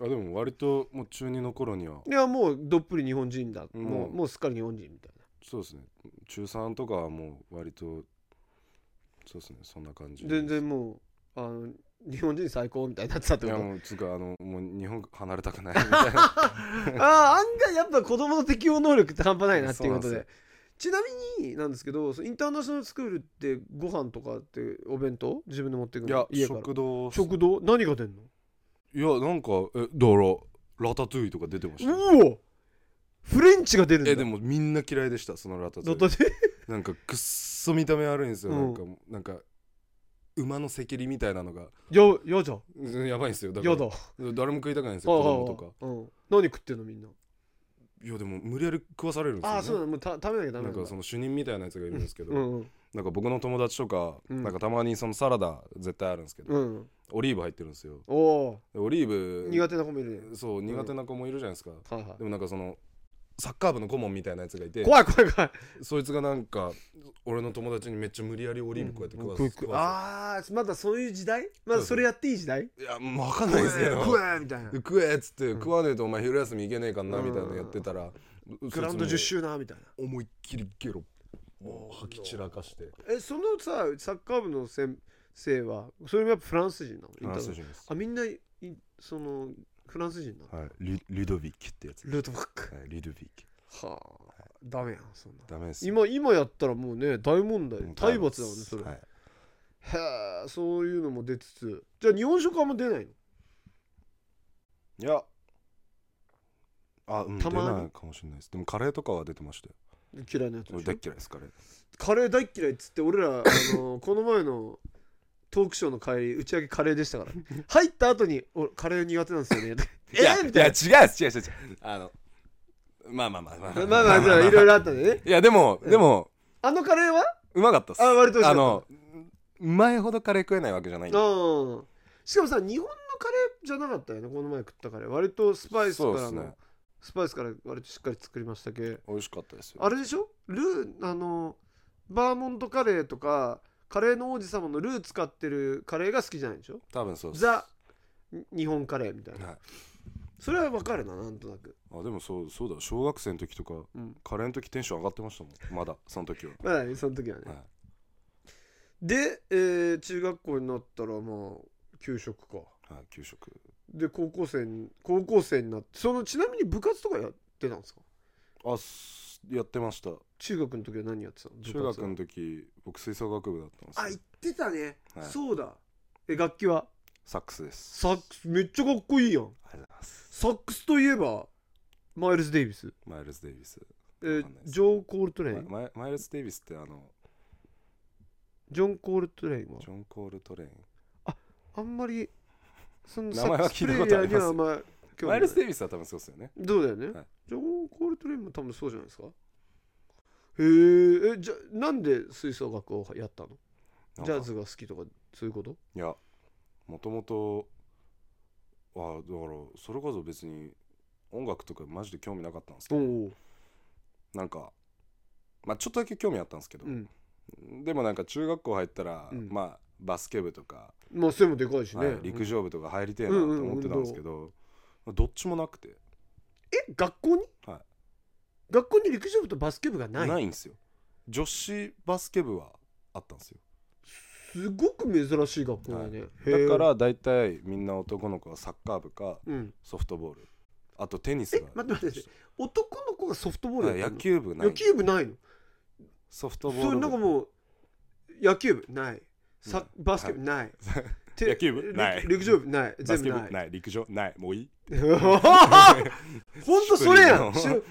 あでも割ともう中2の頃には。いやもうどっぷり日本人だ、うん。もうもうすっかり日本人みたいそうですね。中3とかはもう割とそうですね。そんな感じな全然もうあの日本人最高みたいになってたっていこと？やもうつうかあのもう日本離れたくないみたいな。ああ案外やっぱ子供の適応能力って半端ないなっていうことで。そうなちなみになんですけどそのインターナショナルスクールってご飯とかってお弁当？自分で持ってくいやの家から？食堂食堂？何が出んの？いやなんかえだからラタトゥイとか出てました。ようお！フレンチが出るんだ。えでもみんな嫌いでしたそのラタトゥイ。だって？なんかくっそ見た目悪いんですよ、うん。なんかなんか馬の赤痢みたいなのが。ややじゃんうんやばいんですよ。だからやだ誰も食いたくないんですよ。子供とか。うん、何食ってんのみんな？いやでも無理やり食わされるんですよ、ね、ああそうだ。もうた食べなきゃダメなんだ。なんかその主任みたいなやつがいるんですけど、うんうん。なんか僕の友達とか、うん。なんかたまにそのサラダ絶対あるんですけど、うん。オリーブ入ってるんですよ。オリーブ苦手な子もいる。ねそう苦手な子もいるじゃないですか、はいはい。でもなんかそのサッカー部の顧問みたいなやつがいて。怖い怖い怖い。そいつがなんか俺の友達にめっちゃ無理やり降りるこうやって食わ。す食わああまだそういう時代？まだそれやっていい時代？すいやもう分かんないですけど食えみたいな。食えっつって食わねえとお前昼休み行けねえかんなみたいなのやってたらグラウンド10周なみたいな。思いっきりゲロもう吐き散らかして。えそのさサッカー部の先生はそれもやっぱフランス人なの？フランス人です。あみんないそのフランス人なのはい。リリドビッキってやつルートバック。はい。リドビッキはあ。ダメやんそんな。ダメです今今やったらもうね大問題。体罰だもんねそれ、はい。へえそういうのも出つつ。じゃあ日本食あんま出ないの？いや。あうん出たまに？ないかもしれないです。でもカレーとかは出てましたよ。嫌いなやつ俺大っ嫌いですカレー。カレー大っ嫌いっつって俺らあのこの前のトークショーの帰り打ち上げカレーでしたから。入った後に「俺カレー苦手なんですよね」いやえーみたいいや違う違う違う違う。あのまあまあまあまあ。な まあまあじゃあいろいろあったんでね。いやでもでもあのカレーは？うまかったっす。あ割とあのうまいほどカレー食えないわけじゃないしかもさ日本のカレーじゃなかったよねこの前食ったカレー。割とスパイスからの、スパイスから割としっかり作りましたけ美味しかったですよ。あれでしょ？ルーあのバーモントカレーとかカレーの王子様のルー使ってるカレーが好きじゃないでしょ？多分そうです。ザ日本カレーみたいな、はい。それはわかるななんとなく。あでもそうそうだ。小学生の時とか、うん。カレーの時テンション上がってましたもん。まだ。その時は、まあねその時はね、はい、で、えー中学校になったらまあ給食か。はい、給食。で高校生に高校生になってそのちなみに部活とかやってたんですか？あすやってました。中学の時は何やってたの？中学の時僕吹奏楽部だったんですよ。あ言ってたね、はい。そうだ。え楽器は？サックスです。サックス。めっちゃかっこいいやん。ありがとうございます。サックスといえばマイルス・デイビス、マイルズ・デイビス。えジョー・コールトレイン、マイマイルズ・デイビスってあのジョン・コールトレインは？ジョン・コール・トレイン。あんまりその名前はスプレイヤーにはあんま興味マイルズ・デイビスは多分そうですよね。そうだよね、はい。ジョン・コールトレインも多分そうじゃないですか？へー。えじゃなんで吹奏楽をやったの？ジャズが好きとかそういうこと？いやもともとはだからそれこそ別に音楽とかマジで興味なかったんですけどなんかまあちょっとだけ興味あったんですけど、うん。でもなんか中学校入ったら、うん。まあバスケ部とか、まあ背もでかいしね、はい陸上部とか入りてえなと思ってたんですけど、どっちもなくて。え学校に、はい。学校に陸上部とバスケ部がない？ないんですよ。女子バスケ部はあったんですよ。すごく珍しい学校だね、だから大体みんな男の子はサッカー部かうん。ソフトボール。あとテニスえが待って待って。男の子がソフトボールはいやってんの？野球部ない。野球部ないの？ソフトボそれール部。なんかもう野球部ない。さうん。バスケ部ない、て 野球部？ない。陸陸上部？ない。バ全部？ない。陸上？ない。もういい？ほんとそれやん。シシュ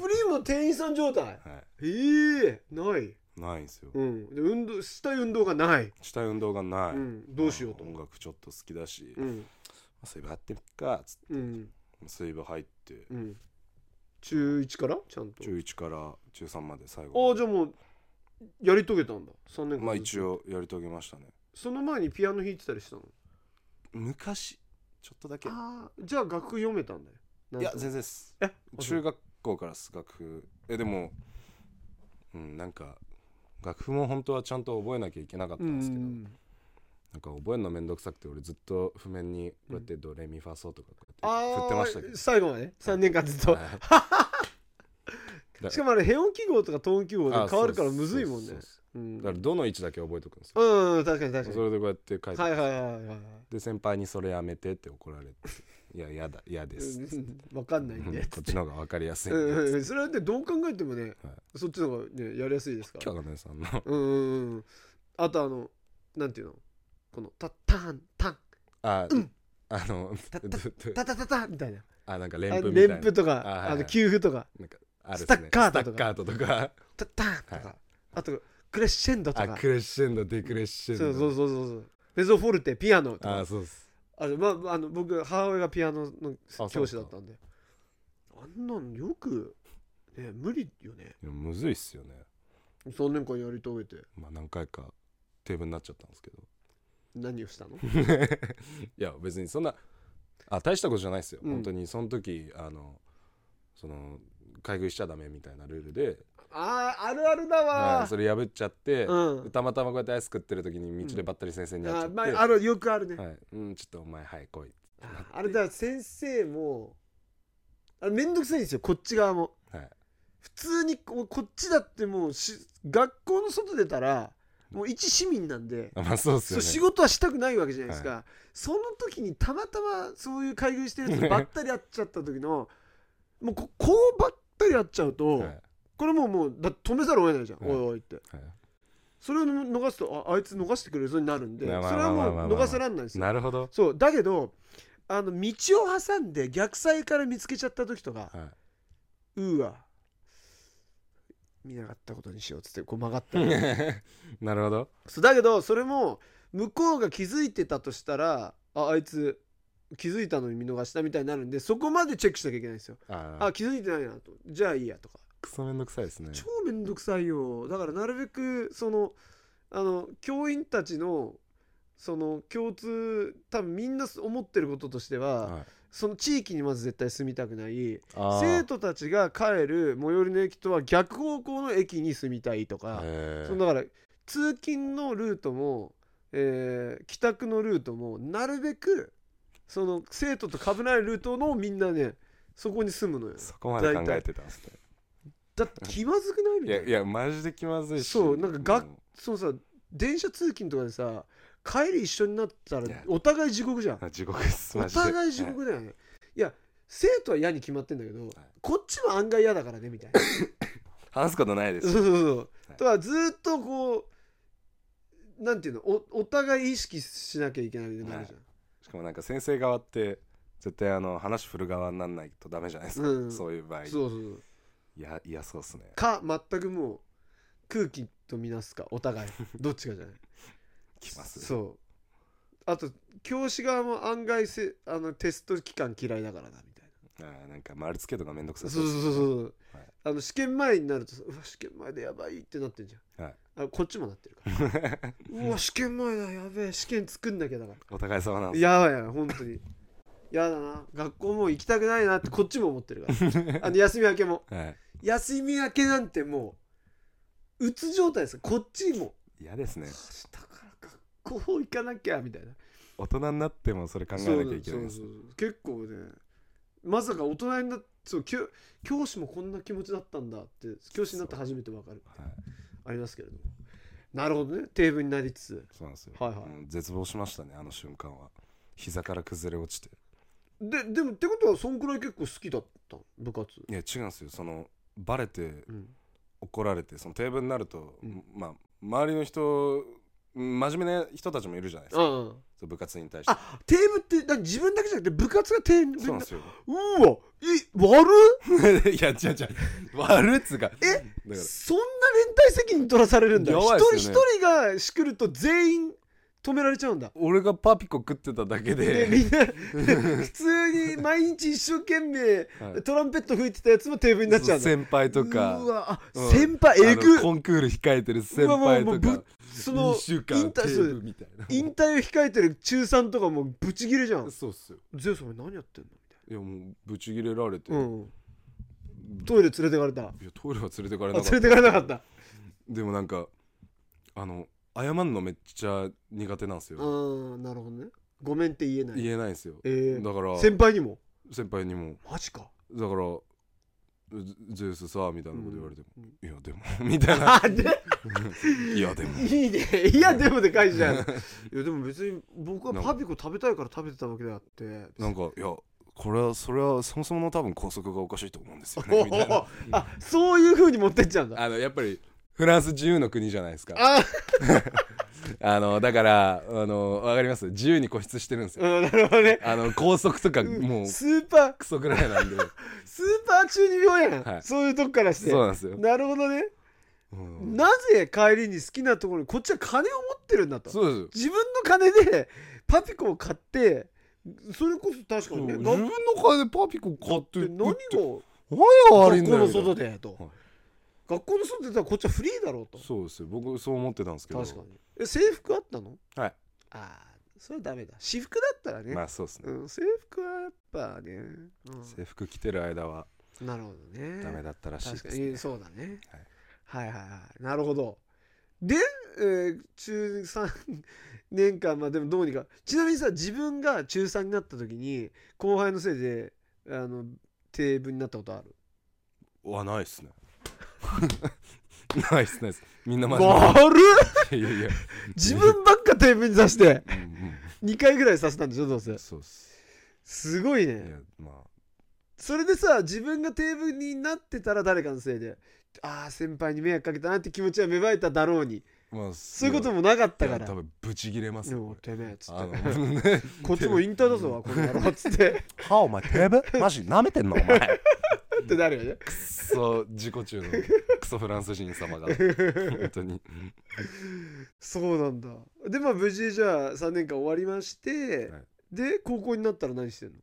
プリームの店員さん状態？はええない。いないんですよ。うん。で運動したい運動がない、したい運動がない、うん、どうしようと音楽ちょっと好きだし、まうん。あ水部入ってみっかっつって。うん。水部入って。うん。中1から？ちゃんと。中1から中3まで最あ後あじゃあもうやり遂げたんだ。3年間まあ一応やり遂げましたねその前にピアノ弾いてたりしたの？昔ちょっとだけ。いああじゃあ楽譜読めたんだよ。なんや全然です。え？中学校からす楽譜えでもうんなんか楽譜も本当はちゃんと覚えなきゃいけなかったうんですけど、ん。なんか覚えるのめんどくさくて俺ずっと譜面にこうやってドレミファソとかこうあやって振ってましたけあど。最後まで？3年間ずっと、はい。しかもあれヘ音記号とかトーン記号であ変わるからむずいもんね。そうん。だからどの位置だけ覚えとくんですようん確かに確かに。それでこうやって書いて、はいはいはいはいはい。で先輩にそれやめてって怒られて。いややだ嫌です。う んわかんないんで。こっちの方が分かりやすいんうでんうんそれはねどう考えてもね、はそっちの方がねやりやすいですから。今日さんの。うんうんうん。あとあのなんていうの？このタッタンタン。あ、あのたたずっとタタタタみたいなあなんかあ連符みたいな連符とかあはいはいあの給付とかなんかあるねスタッカートとかスタッカートとかタッタンとか、はいあとクレッシェンドとか。あクレッシェンドデクレッシェンド。そうそうそうそう。そうメゾフォルテピアノとか。あそうです。あれ、まあ、あの僕母親がピアノの教師だったんで。あんなんよくね無理よね。むずいっすよね。3年間やり遂げて。まあ何回かテーブルになっちゃったんですけど。何をしたの？いや別にそんなあ大したことじゃないですよ、うん。本当にその時あのその買い食いしちゃダメみたいなルールで、あーあるあるだわ。はいそれ破っちゃって、うん。たまたまこうやってアイス食ってる時に道でばったり先生に会っちゃあって、まああるよくあるね、はい、うんちょっとお前はい来いああれだ先生もあれめんどくさいんですよこっち側も。はい。普通にここっちだってもうし学校の外出たらもう一市民なんで、あまあそうっすよね。仕事はしたくないわけじゃないですか、その時にたまたまそういう買い食いしてるやつ ばったり会っちゃった時のもうここうばったり会っちゃうと、はいこれもうもうだ止めざるを得ないじゃん、はい。おいおいって。はい。それを逃すとああいつ逃してくれるぞになるんでそれはもう逃せらんないですよ。なるほど、そうだけどあの道を挟んで逆サイから見つけちゃった時とかはうーわ見なかったことにしようっつってこう曲がった。なるほど。そうだけどそれも向こうが気づいてたとしたらああいつ気づいたのに見逃したみたいになるんでそこまでチェックしなきゃいけないんですよ。ああ気づいてないなと。じゃあいいやとかクソめんどくさいですね。超めんどくさいよ。だからなるべくそのあの教員たちのその共通多分みんな思ってることとしては、はい。その地域にまず絶対住みたくない。生徒たちが帰る最寄りの駅とは逆方向の駅に住みたいとか、そのだから通勤のルートも、えー帰宅のルートもなるべくその生徒と被らないルートのみんなねそこに住むのよ。そこまで考えてたんですねだって気まずくないみいたいな。いややマジで気まずいし。そうなんかがうん。そのさ電車通勤とかでさ帰り一緒になったらお互い地獄じゃん。あ地獄ですお互い地獄だよね。い。や生徒は嫌に決まってんだけどこっちも案外嫌だからねみたいな。話すことないです。そうそうそう。はい。だからずっとこうなんていうのおお互い意識しなきゃいけないみたいになるじゃん、しかもなんか先生側って絶対あの話振る側になんないとダメじゃないですか、うん。そういう場合。そうそうそういやいやそうっすね。か全くもう空気とみなすか？お互い。どっちかじゃない。きますそう。あと教師側も案外せあのテスト期間嫌いだからなみたいな。あーなんか丸つけとかめんどくさそう。そうそうそう、はい。あの試験前になるとさうわ試験前でやばいってなってんじゃん。はい。あこっちもなってるから。うわ試験前だやべえ試験作んなきゃだから。お互い様なんですやばいやばい本当にやだな。学校もう行きたくないなってこっちも思ってるから。あの休み明けも。はい。休み明けなんてもううつ状態です。よこっちも。嫌ですね。明日から学校行かなきゃみたいな。大人になってもそれ考えなきゃいけないですそうそうそう。結構ねまさか大人になってそう教教師もこんな気持ちだったんだって教師になって初めて分かるはい。ありますけれども。なるほどね。テーブルになりつつ。そうなんですよ、はいはい。うん絶望しましたねあの瞬間は。膝から崩れ落ちてででもってことはそんくらい結構好きだったの？部活。いや違うんですよ。そのバレてうん。怒られてそのテーブルになると、うん。まあ周りの人真面目な人たちもいるじゃないですか、ああそう部活に対して。あテーブルって何自分だけじゃなくて部活がテーブル？そうなんですよ。うわえ悪っ？いや違う違う。悪っつうか。えだから。そんな連帯責任取らされるんだ。や一ばいっすよね。人一人がしくると全員止められちゃうんだ。俺がパピコ食ってただけで。でみんな普通に毎日一生懸命はい。トランペット吹いてたやつもテーブルになっちゃう先輩とか。うわあ、うん。先輩えぐコンクール控えてる先輩とか。その2週イン間テターブルみたいな。引退を控えてる中3とかもうブチギレじゃん。そうっすよゼウスお前何やってんの？みいやもうブチギレられて、たいな、うん、トイレ連れてかれた。いやトイレは連れてかれなかった。れてかれなかった。でもなんかあの謝るのめっちゃ苦手なんですあよーなるほどね。ごめんって言えない。言えないんですよ。えー。だから先輩にも？先輩にも。マジか。だからゼゼウスさみたいなこと言われても、うんいやでも みたいな。いやでも。いいね。いやでもでかいじゃんいやでも別に僕はパピコ食べたいから食べてたわけであって。なんかいやこれはそれはそもそもの多分校則がおかしいと思うんですよねみたいな。あそういう風に持ってっちゃうんだ。あのやっぱりフランス自由の国じゃないですか。あ。あのだからあのわかります？自由に固執してるんですよ。うんなるほどね。あの校則とかもうスーパー。クソぐらいなんで。スーパー中二病やん、はい。そういうとこからして。そうなんですよ、なるほどね、うん。なぜ帰りに好きなところにこっちは金を持ってるんだと。そうです。自分の金で パピコを買ってそれこそ確かにね自分の金でパピコ買ってで何が何が悪いんだよ。みたいな外でと、はい学校の外でたらこっちはフリーだろうと。そうですよ。僕そう思ってたんですけど。確かに。え制服あったの？はい。ああそれはダメだ。私服だったらね、まあそうですね、うん、制服はやっぱね、うん。制服着てる間はなるほどね。ダメだったらしい確かです、ね。に。そうだね、はい、はいはいはい。なるほど。で、えー中3年間まあでもどうにか。ちなみにさ自分が中3になった時に後輩のせいであのテーブルになったことある？わないっすねないっすないっすみんなマいやいや。自分ばっかテーブルに刺して。うん2回ぐらい刺したんでしょどうせ。うんそうっす。すごいいやねまあ。それでさ自分がテーブルになってたら誰かのせいで。ああ先輩に迷惑かけたなって気持ちは芽生えただろうに。まあそういうこともなかったから。多分ブチギレますでもよてめえっつって。ね。こっちもインターだぞこの野郎っつって。はお前テーブル？マジ舐めてんのお前ってなるよね。クソ自己中の クソフランス人様が。本当に。そうなんだ。でまあ無事じゃあ3年間終わりまして、はい。で高校になったら何してんの？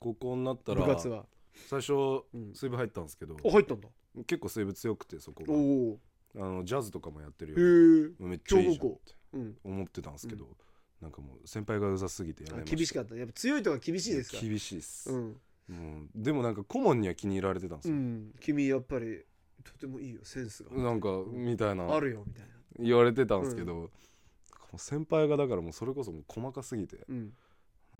高校になったら部活は。最初うん。水部入ったんですけどあ入ったんだ。結構水部強くてそこおがおあのジャズとかもやってるへよえめっちゃいいじゃんって。うん。思ってたんですけど、なんかもう先輩がうざすぎてやました。厳しかった。ねやっぱ強いとか厳しいですか？厳しいっす、うん、もうでもなんか顧問には気に入られてたんですよ、うん、君やっぱりとてもいいよセンスが。なんかみたいな。あるよみたいな。言われてたんですけど、もう先輩がだからもうそれこそもう細かすぎて、うん。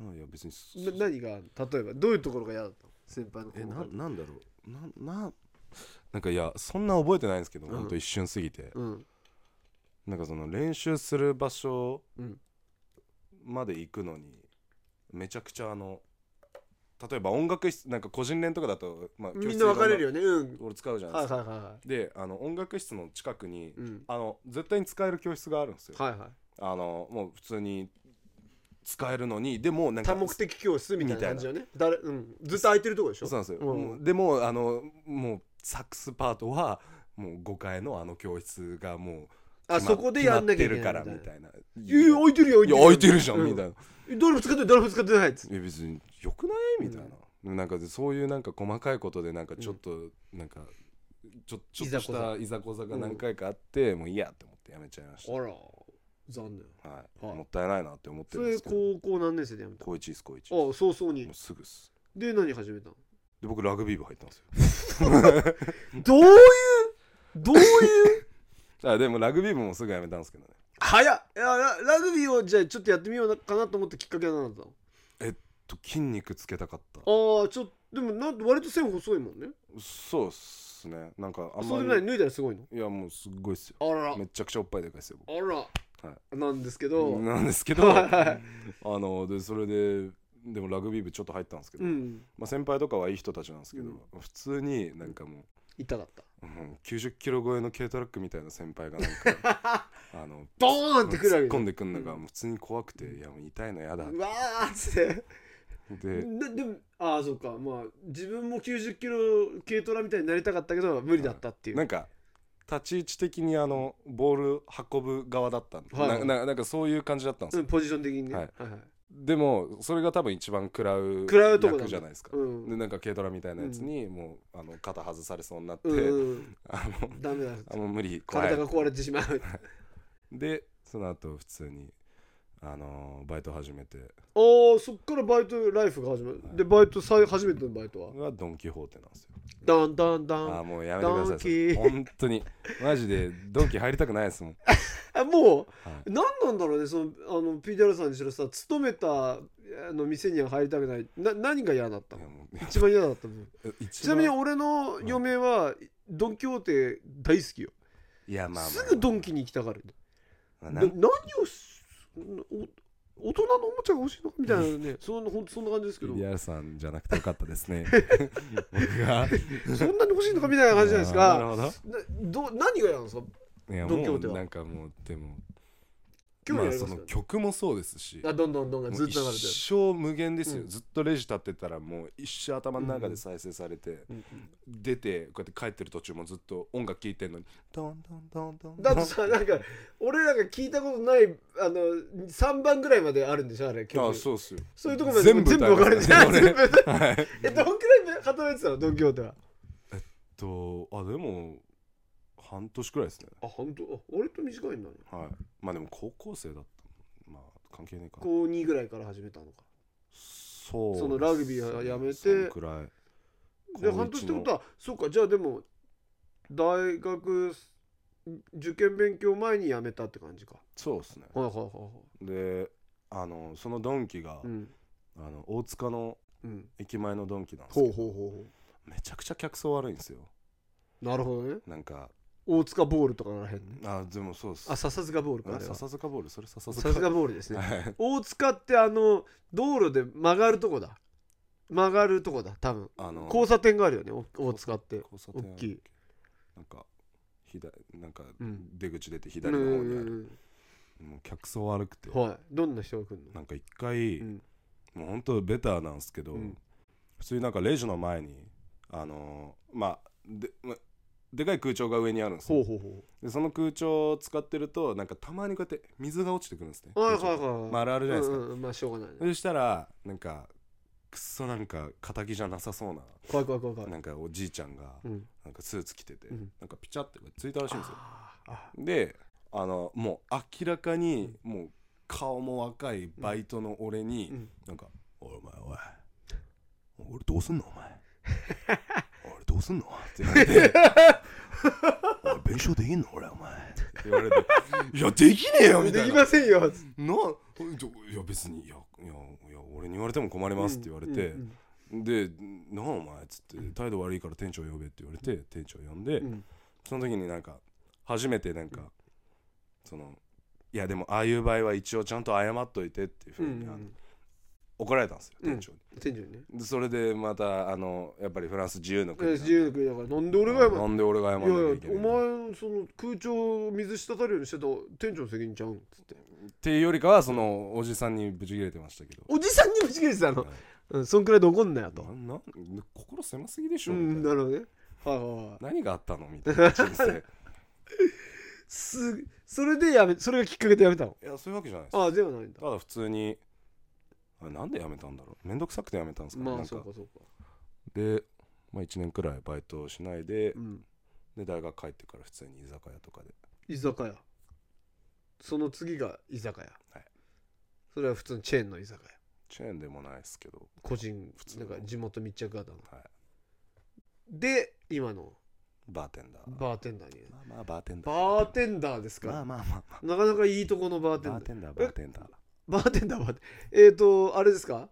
あいや別にそな何が例えばどういうところが嫌だったの先輩のえななんだろう。なななんかいやそんな覚えてないんですけど、うん。ほんと一瞬すぎて。うん。なんかその練習する場所うん。まで行くのにめちゃくちゃあの例えば音楽室なんか個人練とかだと、まあ、みんな分かれるよよね。うん。俺使うじゃないはいですか、はいはいはであの音楽室の近くにいうん。あの絶対に使える教室があるんですよ、はいはい。あのもう普通に使えるのにでもなんか多目的教室みたいな感じよね。誰うん。ずっと空いてるとこでしょ？そうなんですよ、うん。でもあのもうサックスパートはもう5階のあの教室がもうあそこでやんなきゃいけない決まってるからみたいな。いや空いてるよいや空いてるじゃん、うみたいな誰も使ってない誰も使ってないっつって。いや別によくない？みたいな、なんかそういうなんか細かいことでなんかちょっとなんかちょちょっとしたいざこざ。が何回かあって、もういいやって思ってやめちゃいましあら残念。た、はい。はい。もったいないなって思ってそれるんですけど。高校何年生でやめた高一です高一。あ早々に。もうすぐっす。で何始めたの？で僕ラグビー部入ったんですよ。どういう？どういう？あでもラグビー部もすぐやめたんですけどね早っ。いやララグビーをじゃあちょっとやってみようかなと思ったきっかけは何だったの？と筋肉つけたかった。ああちょっとでもなん割と線細いもんね。そうっすね。なんかあんまりそれで何脱いだらすごいの？いやもうすっごいっすよ。あら。めちゃくちゃおっぱいでかいですよあら、はなんですけど、なんですけど。はいはい。あのでそれででもラグビー部ちょっと入ったんですけど、うん。まあ、先輩とかはいい人たちなんですけど、うん。普通になんかも痛かった。う、うん、90キロ超えの軽トラックみたいな先輩がなんか あのドーンってくるわけ突っ込んでくんのが普通に怖くて、いやもう痛いの嫌だうわーっつって。でででもああそうか。まあ自分も90キロ軽トラみたいになりたかったけど無理だったっていう、なんか立ち位置的にあのボール運ぶ側だったんはい。なななんかそういう感じだったんですよ、うん、ポジション的にね、はい。はいはいでもそれが多分一番食らう食らうとこだ。役じゃないですか、うん。でなんか軽トラみたいなやつにもうあの肩外されそうになって、うんうん、あのダメだ。あもう無理怖い。体が壊れてしまう。でその後普通にあのバイト始めて。おーそっからバイトライフが始まる、でバイトさい初めてのバイトは？がドン・キホーテなんですよダンダンダン。あーもうやめてください。ドンキ本当に。マジでドンキ入りたくないですもん、あ もはう何なんだろうねそのあの PDR さんにしろさ勤めたあの店には入りたくない。な何が嫌だったい、いの一番嫌だったの一ちなみに番俺の嫁はドン・キホーテ大好きよ、いやまあまあ。すぐドンキに行きたがる、まあ何を大人のおもちゃが欲しいのかみたいなね。そんなほんとそんな感じですけど。PDR さんじゃなくてよかったですね。僕が。そんなに欲しいのかみたいな感じじゃないですか。なるほど。など何が嫌なんですか？いやドンキホーテは。もうなんかもうでも興味まあその曲もそうですしあどんどんどんがずっと流れてる。一生無限ですよ、うん。ずっとレジ立ってたらもう一生頭の中で再生されて、うん出てこうやって帰ってる途中もずっと音楽聴いてんのにドンドンドンドンだとさなんか俺らが聞いたことないあの3番ぐらいまであるんでしょあれ曲。あそうっすよ。そういうとこまで全部全部分かれて歌いますね全部。俺はい。えどんくらい働いてたのドン・キホーテはとあでも半年くらいですね。あ本当あ割と短いんだね。はい。まあでも高校生だったまあ関係ねえかな。高2ぐらいから始めたのか。そう。そのラグビーはやめて。くらい。で半年ってことはそうか。じゃあでも大学受験勉強前に辞めたって感じか。そうですね。はいはいはいはい。であのそのドンキが、うん。あの大塚のうん。駅前のドンキなんですほけど。うほうほうほめちゃくちゃ客層悪いんですよ。うなるほどね。なんか大塚ボールとかならへんね。あでもそうです。あ笹塚ボールか笹塚ボールそれ笹塚。笹塚ボールですね。はい。大塚ってあの道路で曲がるとこだ。曲がるとこだ多分。あの交差点があるよねお大塚って。交差点。大きい。なんか左なんかうん。出口出てうん左の方にある、うんもう客層悪くて。うんはい。どんな人が来るの？なんか一回、うん。もう本当ベターなんですけど、うん。普通になんかレジの前にあのーまあで,、ま、でかい空調が上にあるんですよ。ほうほうほでその空調を使ってるとなんかたまにこうやって水が落ちてくるんですね。うはいはいはいはい。まああるあるじゃないですか、うんうんまあしょうがないね。そしたらなんかくっそなんか敵じゃなさそうな怖い怖い怖い怖い。なんかおじいちゃんがうん。なんかスーツ着てて、うん。なんかピチャってついたらしいんですよ。あーあであのもう明らかにもう顔も若いバイトの俺に、うん。なんか「おいお前おい俺どうすんのお前 うすんの?」って言われて「おい弁償できんの？俺お前」って言われて「いやできねえよ」みたできいなませんよ。な「いや別にいやいやいや俺に言われても困ります」って言われて、うんで「なあお前」っつって「態度悪いから店長呼べ」って言われて店長呼んで、うん。うんその時になんか初めてなんかそのいやでもああいう場合は一応ちゃんと謝っといてっていうふううんにあのうん怒られたんですようん。店長に、店長にね。でそれでまたあのやっぱりフランス自由のえ国なんで自由の国だから。なんで俺が謝るなんで俺が謝いやいやんなきゃいけないお前その空調水滴るようにしてた店長の責任ちゃうん？っつって。っていうよりかはそのおじさんにブチ切れてましたけど。おじさんにぶち切れてたの？はい。うんそんくらいで怒んなよと。なな心狭すぎでしょ、うんみたいな。なるほどね。はいはいはい。何があったの？みたいな人生。すそれでやめそれがきっかけでやめたの？いやそういうわけじゃないです。ああではないんだ。ただ普通にあなんで辞めたんだろう？めんどくさくて辞めたんですかね、まあなんか。そうかそうか。で、まあ、1年くらいバイトをしないでうん。で大学帰ってから普通に居酒屋とかで。居酒屋。その次が居酒屋。はい。それは普通のチェーンの居酒屋。チェーンでもないですけど、個人普通の。なんか地元密着型の。はい、で今の。バーテンダー。バーテンダーに。まあまあバーテンダー。バーテンダーですかまあまあまあまあ。なかなかいいとこのバーテンダー。バーテンダーバーテンダーバーテンダーはえっ、ー、とあれですか？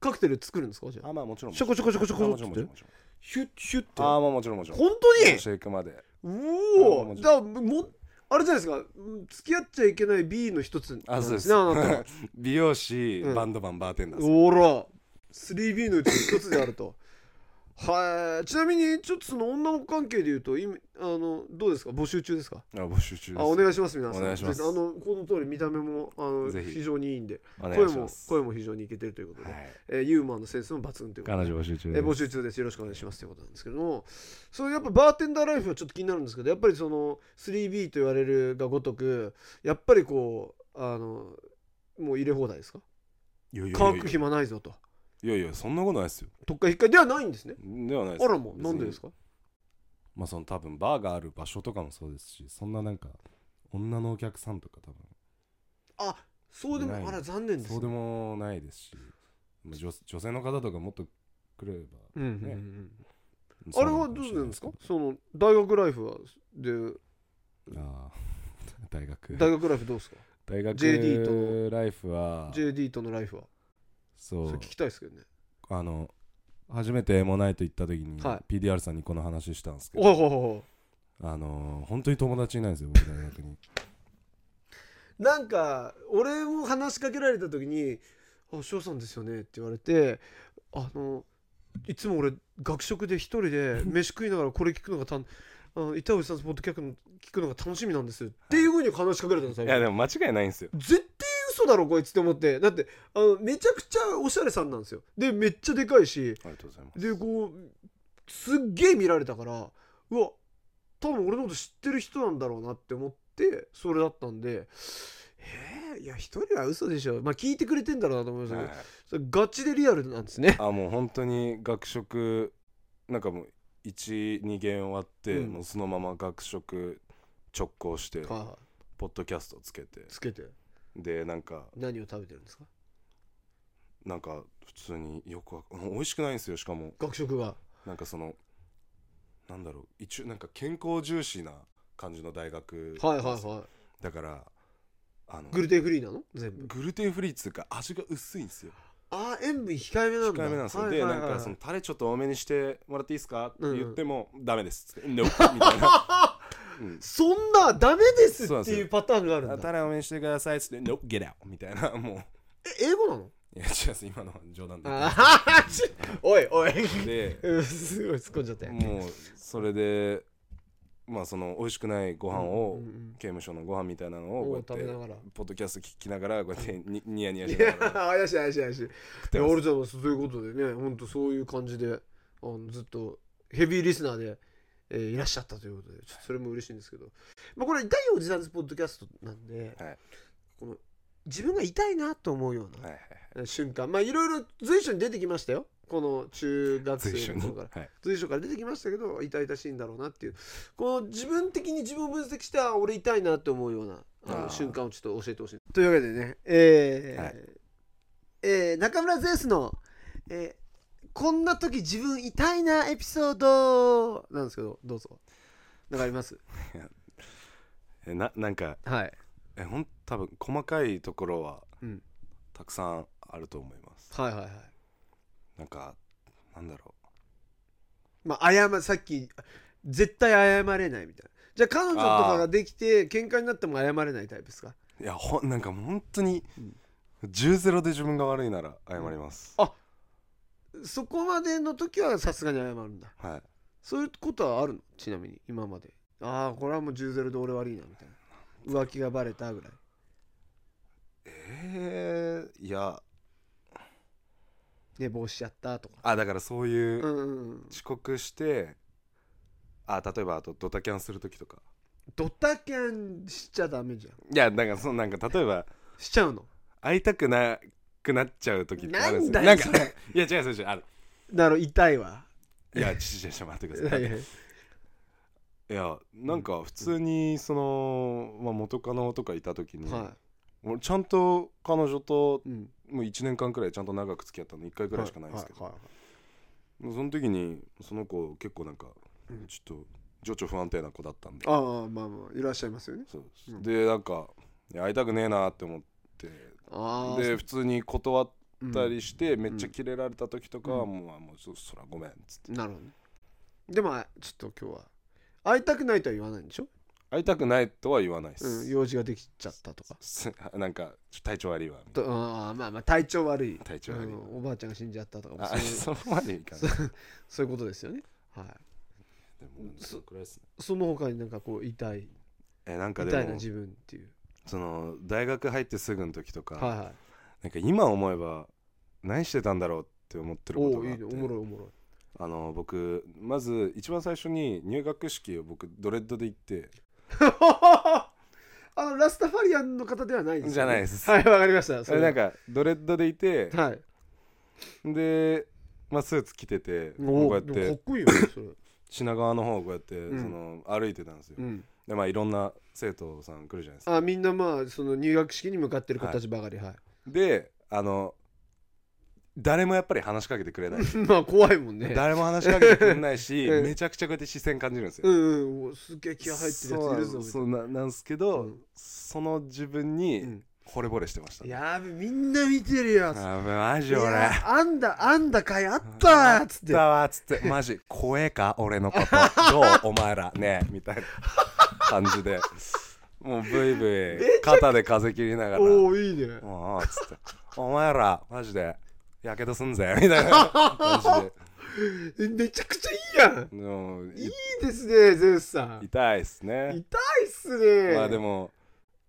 カクテル作るんですか？じゃあ。あまあもちろん。ショコショコショコショコあもちろんもちろんもちろん。ヒュッヒュッて？ああまあもちろんもちろん。本当に？シェイクまで。うあおおもちだからもあれじゃないですか？うん付き合っちゃいけない B の一つあそうです。美容師、うん。バンドマンバーテンダーおら。3B のうちの一つであるとはい。ちなみにちょっとその女の子関係で言うと今あのどうですか？募集中ですか？あ募集中です。あお願いします皆さん。お願いします。ぜひあのこの通り見た目もあのぜひ。非常にいいんでお願声も声も非常にいけてるということで、はい。えーユーモアのセンスも抜群ということで。彼女募集中えです。ー募集中です。よろしくお願いしますということなんですけども。そうやっぱバーテンダーライフはちょっと気になるんですけどやっぱりその 3B と言われるがごとくやっぱりこうあのもう入れ放題ですか？いやいやいや。乾く暇ないぞといやいやそんなことないですよ。特化引っかではないんですね。ではないです。あらもうなんでですか？かまあその多分バーがある場所とかもそうですしそんななんか女のお客さんとか多分あそうでもない。あら残念ですそうでもないですしまあ女女性の方とかもっとくれればうんうんうんねうん。あれはどうなんですか？その大学ライフはでああ大学。大学ライフどうですか？大学 JD とライフは。JD とのライフはそそうれ聞きたいですけどね。あの初めてエモナイト行った時には PDR さんにこの話したんですけどおいおいあの本当に友達いないんですよ僕大学に。なんか俺も話しかけられた時に「あ翔さんですよね」って言われてあのいつも俺学食で一人で 飯食いながらこれ聞くのがたんあの板内さんのポッドキャスト聞くのが楽しみなんですっていうふうに話しかけられたんですよいやでも間違いないんですよ。絶対嘘だろこいつって思って。だってあのめちゃくちゃおしゃれさんなんですよ。でめっちゃでかいし。ありがとうございます。でこうすっげえ見られたからうわ多分俺のこと知ってる人なんだろうなって思ってそれだったんでえー、いや一人は嘘でしょ。まあ聞いてくれてんだろうなと思いましたけど、はいそれガチでリアルなんですね。あもう本当に学食なんかもう12限終わって、うん。もうそのまま学食直行してはポッドキャストつけて。いつけてでなんか何を食べてるんですか？なんか普通によくわ 美味しくないんですよしかも。学食が。なんかそのなんだろう一応なんか健康重視な感じの大学はいはいはだからあのいグルテンフリーなの？全部。グルテンフリーっつうか味が薄いんですよ。あー塩分控えめなんだ。控えめなんですよ、はいはいはい。でなんかそのタレちょっと多めにしてもらっていいですか？ってうんうん言っても、ダメです。っつって「No」みたいな、うん。そんなダメですってそうなんですよいうパターンがあるんだ。タレ多めにしてくださいっつって「No get out」みたいな。もう。え英語なの？いや違うです。今のは冗談であーちおいおい。てでうんすごい突っ込んじゃったよ。もうそれでまあその美味しくないご飯を、うんうん刑務所のご飯みたいなのをこうやっ食べながら。ポッドキャスト聞きながらこうやってにニヤニヤしいやながら。怪しい怪しい怪しい。いや俺じゃあそういうことでね本当そういう感じであのずっとヘビーリスナーで、えーいらっしゃったということでちょっとそれも嬉しいんですけど、まあ、これ痛いおじさんズポッドキャストなんで、はい。この自分が痛いなと思うような、はいはいはい。瞬間。まあいろいろ随所に出てきましたよ。この中学生の頃から。はい。随所から出てきましたけど痛々しいんだろうなっていう。この自分的に自分を分析してあ俺痛いなって思うようなあの瞬間をちょっと教えてほしい。というわけでねえーはい。えー中村ゼウスの、えーこんな時自分痛いなエピソードなんですけどどうぞ。なんかあります？えななんかはい、えほん多分細かいところはうん、たくさんあると思います。はいはいはい。なんかなんだろまあ謝さっき絶対謝れないみたいな。じゃあ彼女とかができて喧嘩になっても謝れないタイプですか？ういやほんなんか本当にうん。10ゼロで自分が悪いなら謝ります、そこまでの時はさすがに謝るんだ。はい。そういうことはあるの？ちなみに今まで。ああこれはもう10ゼロで俺悪いなみたいな。浮気がバレたぐらい。えー、いや。寝坊しちゃったとか。あだからそういううんうんうん。遅刻してあ例えばあとドタキャンする時とか。ドタキャンしちゃダメじゃん。いやなんかそのなんか例えばしちゃうの？会いたくなくなっちゃう時ってあるんですよ。なんか いや違う違う違うある。なる痛いわ。いやちちちち待ってくださはいいはい。いやなんか普通にその、まあ、元カノとかいた時に、は俺ちゃんと彼女とい、うん、もう1年間くらいちゃんと長く付き合ったの1回くらいしかないんですけど、はいはいもうその時にその子結構なんかうん。ちょっと情緒不安定な子だったんで、ああまあまあいらっしゃいますよね。そううん。でなんか会いたくねえなって思ってで普通に断ったりして、ん。めっちゃキレられた時とかはうん。もう,、もうそそらごめんっつって。なるほど。ねでもちょっと今日は会いたくないとは言わないんでしょ、会いたくないとは言わないでうん、す、用事ができちゃったとか。なんか体調悪いわとあーまあまあ体調悪い。な体調悪い。わ、うんおばあちゃんが死んじゃったとかあそういう。そこまでいかない。そういうことですよね。はい。でもそ その他になんかこう痛い。えなんかでも痛いな自分っていうその大学入ってすぐの時とか、はいはい。なんか今思えば何してたんだろうって思ってることがあって。ね。おもろいおもろい。あの僕まず一番最初に入学式を僕ドレッドで行って。あのラスタファリアンの方ではないですよね。じゃないです。はいわかりました。それなんかドレッドでいてはい。で、まあ、スーツ着てておこうやっおでもかてっこいいよねそれ。品川の方をこうやって、うん。その歩いてたんですよ、うんでまあいろんな生徒さん来るじゃないですか。あみんなまあその入学式に向かってる子たちばかりはい。であの誰もやっぱり話しかけてくれない。まあ怖いもんね。誰も話しかけてくれないし、う んめちゃくちゃこうやって視線感じるんですよ、うんうんおすげえ気合入ってるやついるぞみたいそうななんですけど、うん。その自分なにうん。惚れ惚れしてました、やべみんな見てるやつあべマジい俺やあんだあんだかいあったっつって。だわっつって。マジ怖えか俺のこと。どうお前ら。ねみたいな感じで。もうブイブイ肩で風切りながら。おおいいね。おうっつって。お前らマジでやけどすんぜ。みたいな感えめちゃくちゃいいやん。いいですねゼウスさん。痛いっすね。痛いっすね。まあでも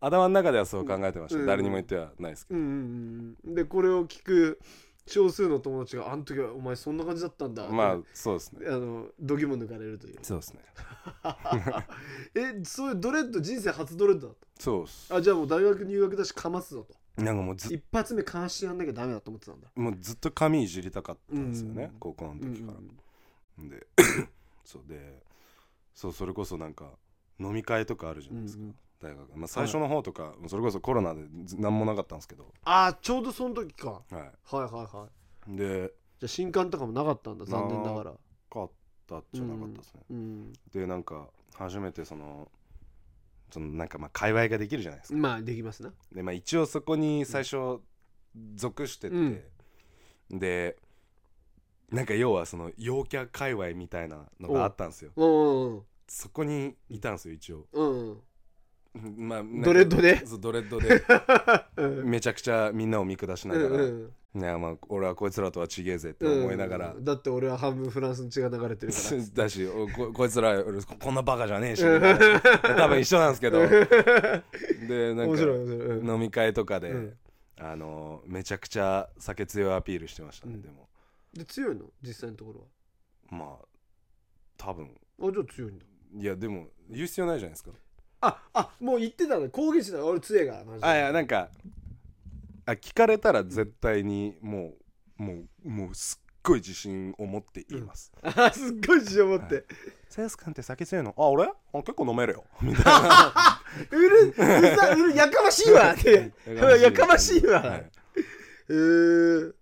頭の中ではそう考えてました、うん。誰にも言ってはないですけど、うんうんうん。でこれを聞く少数の友達があの時はお前そんな感じだったんだ。まあそうですね。あの度肝抜かれるという。そうですね。えそういうドレッド人生初ドレッドだっそうっす。たあじゃあもう大学入学だしかますぞと。なんかもうず一発目かましてやんなきゃダメだと思ってたんだ。もうずっと髪いじりたかったんですよね、うん。高校のうん時から、で そうでそうそれこそなんか飲み会とかあるじゃないですか、うんうん大学、まあ、最初の方とか、それこそコロナでず何もなかったんですけど、あちょうどその時か。ははいはいはい。い、でじゃあ新刊とかもなかったんだ残念ながら。かっったじゃなかったですね、うんでなんか初めてそのそのなんかまあ界隈ができるじゃないですか。まあできますな。で、まあ、一応そこに最初属してて、うん。でなんか要はその陽キャ界隈みたいなのがあったんですよ。うんうんそこにいたんですよ一応。うんまあドレッドで？そうドレッドで。うん。めちゃくちゃみんなを見下しながら、うんねまあ、俺はこいつらとは違えぜって思いながら、うんだって俺は半分フランスの血が流れてるから。だしおここいつら俺こんなバカじゃねえし。みたいな。多分一緒なんですけど。でなん面か白い面白い。うん。飲み会とかで、うん。あのめちゃくちゃ酒強いアピールしてましたね、うん。でも。で強いの？実際のところまあ多分。はあじゃあ強いんだ。いやでも言う必要ないじゃないですかああもう言ってたんだ攻撃してた俺強いからマジで。あいやなんかあ聞かれたら絶対にもうもうもうすっごい自信を持って言います、あ すっごい自信を持って、はセース君って酒強いの？あ俺？あ結構飲めるよ。みたいな。うるうざうるやかましいわ。ってやかましいわ、はい。えー、